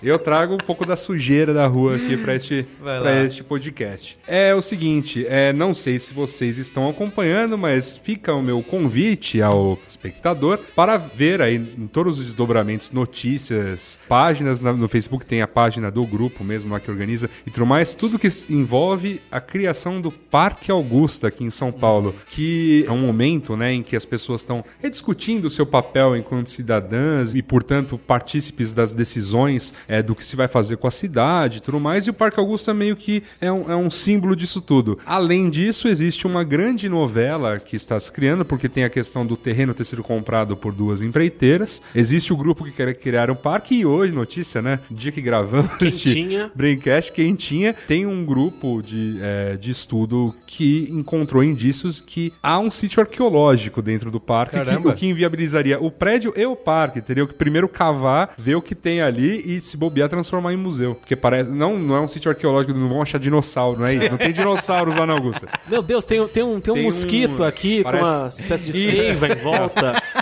Eu trago um pouco da sujeira da rua aqui para este, pra este podcast. É o seguinte, é, não sei se vocês estão acompanhando, mas fica o meu convite ao espectador para ver aí em todos os desdobramentos, notícias, páginas na- no Facebook, tem a página do grupo mesmo lá que organiza e tudo mais, tudo que envolve a criação do Parque Augusta aqui em São Paulo, que é um momento né, em que as pessoas estão rediscutindo o seu papel enquanto cidadãs e, portanto, partícipes das decisões é, do que se vai fazer com a cidade e tudo mais, e o Parque Augusta meio que é um, é um símbolo disso tudo. Além disso, existe uma grande novela que está se criando, porque tem a questão do terreno ter sido comprado por duas empreiteiras, existe o grupo que quer criar um parque, e hoje, notícia, né? Dia que gravamos este Quentinha. Braincast quentinha, tem um grupo de, é, de estudo que encontrou indícios que há um sítio arqueológico dentro do parque, que, o que inviabilizaria o prédio e o parque. Teriam que primeiro cavar, ver o que tem ali e se bobear, transformar em museu. Porque parece. Não, não é um sítio arqueológico, não vão achar dinossauro, não é isso? Não tem dinossauros lá na Augusta. Meu Deus, tem, um- tem um, tem um Tem um- mosquito aqui parece- com uma espécie de seiva em volta.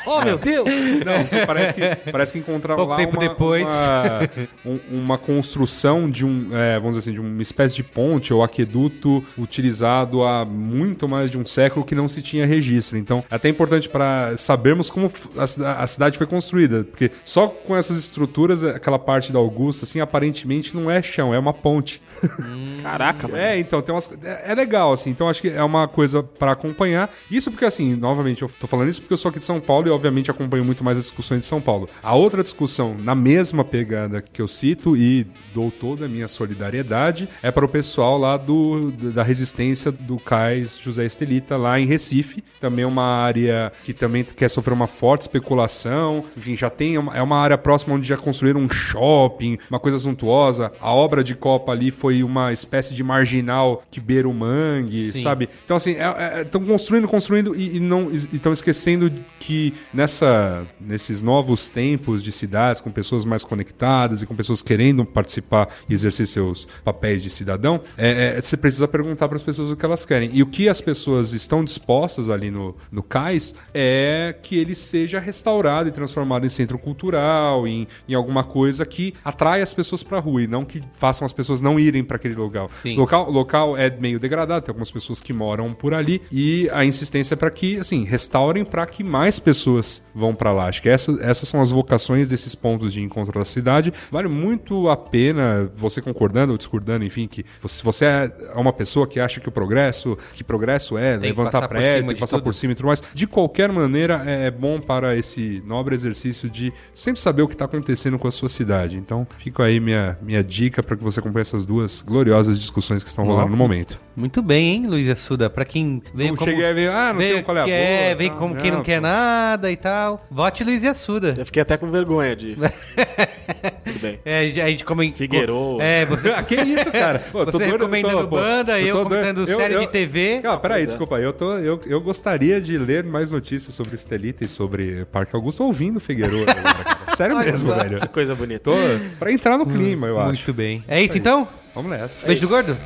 Oh, meu Deus! Não, parece que, parece que encontraram Pouco lá tempo uma, depois. Uma, um- uma construção de um, é, vamos dizer assim, de uma espécie de ponte ou aqueduto utilizado há muito mais de um século que não se tinha registro. Então, é até importante para sabermos como a, a cidade foi construída, porque só com essas estruturas, aquela parte da Augusta, assim, aparentemente não é chão, é uma ponte. Caraca, mano. É, então, tem umas. É, é legal, assim. Então, acho que é uma coisa pra acompanhar. Isso porque, assim, novamente, eu tô falando isso porque eu sou aqui de São Paulo e, obviamente, acompanho muito mais as discussões de São Paulo. A outra discussão, na mesma pegada que eu cito e dou toda a minha solidariedade, é para o pessoal lá do, da resistência do Cais José Estelita, lá em Recife. Também é uma área que também quer sofrer uma forte especulação. Enfim, já tem. Uma, é uma área próxima onde já construíram um shopping, uma coisa suntuosa. A obra de Copa ali foi uma espécie de marginal que beira o mangue, Sim. sabe? Então, assim, estão construindo, construindo e, e não estão esquecendo que nessa, nesses novos tempos de cidades, com pessoas mais conectadas e com pessoas querendo participar e exercer seus papéis de cidadão, é, é, você precisa perguntar para as pessoas o que elas querem. E o que as pessoas estão dispostas ali no, no cais é que ele seja restaurado e transformado em centro cultural, em, em alguma coisa que atrai as pessoas para a rua e não que façam as pessoas não irem para aquele local. Sim. Local, local é meio degradado, tem algumas pessoas que moram por ali e a insistência é para que, assim, restaurem para que mais pessoas vão para lá. Acho que essa, essas são as vocações desses pontos de encontro da cidade. Vale muito a pena, você concordando ou discordando, enfim, que se você é uma pessoa que acha que o progresso, que progresso é Tem levantar prédio, passar tudo. por cima e tudo mais, de qualquer maneira é é bom para esse nobre exercício de sempre saber o que está acontecendo com a sua cidade. Então, fica aí minha, minha dica para que você acompanhe essas duas gloriosas discussões que estão rolando no momento. Muito bem, hein, Luiz Assuda? Pra quem veio Não como... cheguei a ver, ah, não veio, tem qual é a quer, boa, vem não, como quem não não, quer pô. nada e tal. Vote Luiz Assuda. Eu fiquei até com vergonha de. Tudo bem. É, a gente como Figueiredo. É, você Ah, que isso, cara? Pô, Você recomendando pô, banda, eu tô comentando série de TV. Cara, peraí, é. desculpa. Eu, tô, eu, eu gostaria de ler mais notícias sobre Estelita e sobre Parque Augusto ouvindo cara. Sério mesmo, velho. Que coisa bonita. Tô pra entrar no clima, eu acho. Muito bem. É isso então? Vamos nessa. Beijo é do gordo.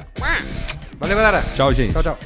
Valeu, galera. Tchau, gente. Tchau, tchau.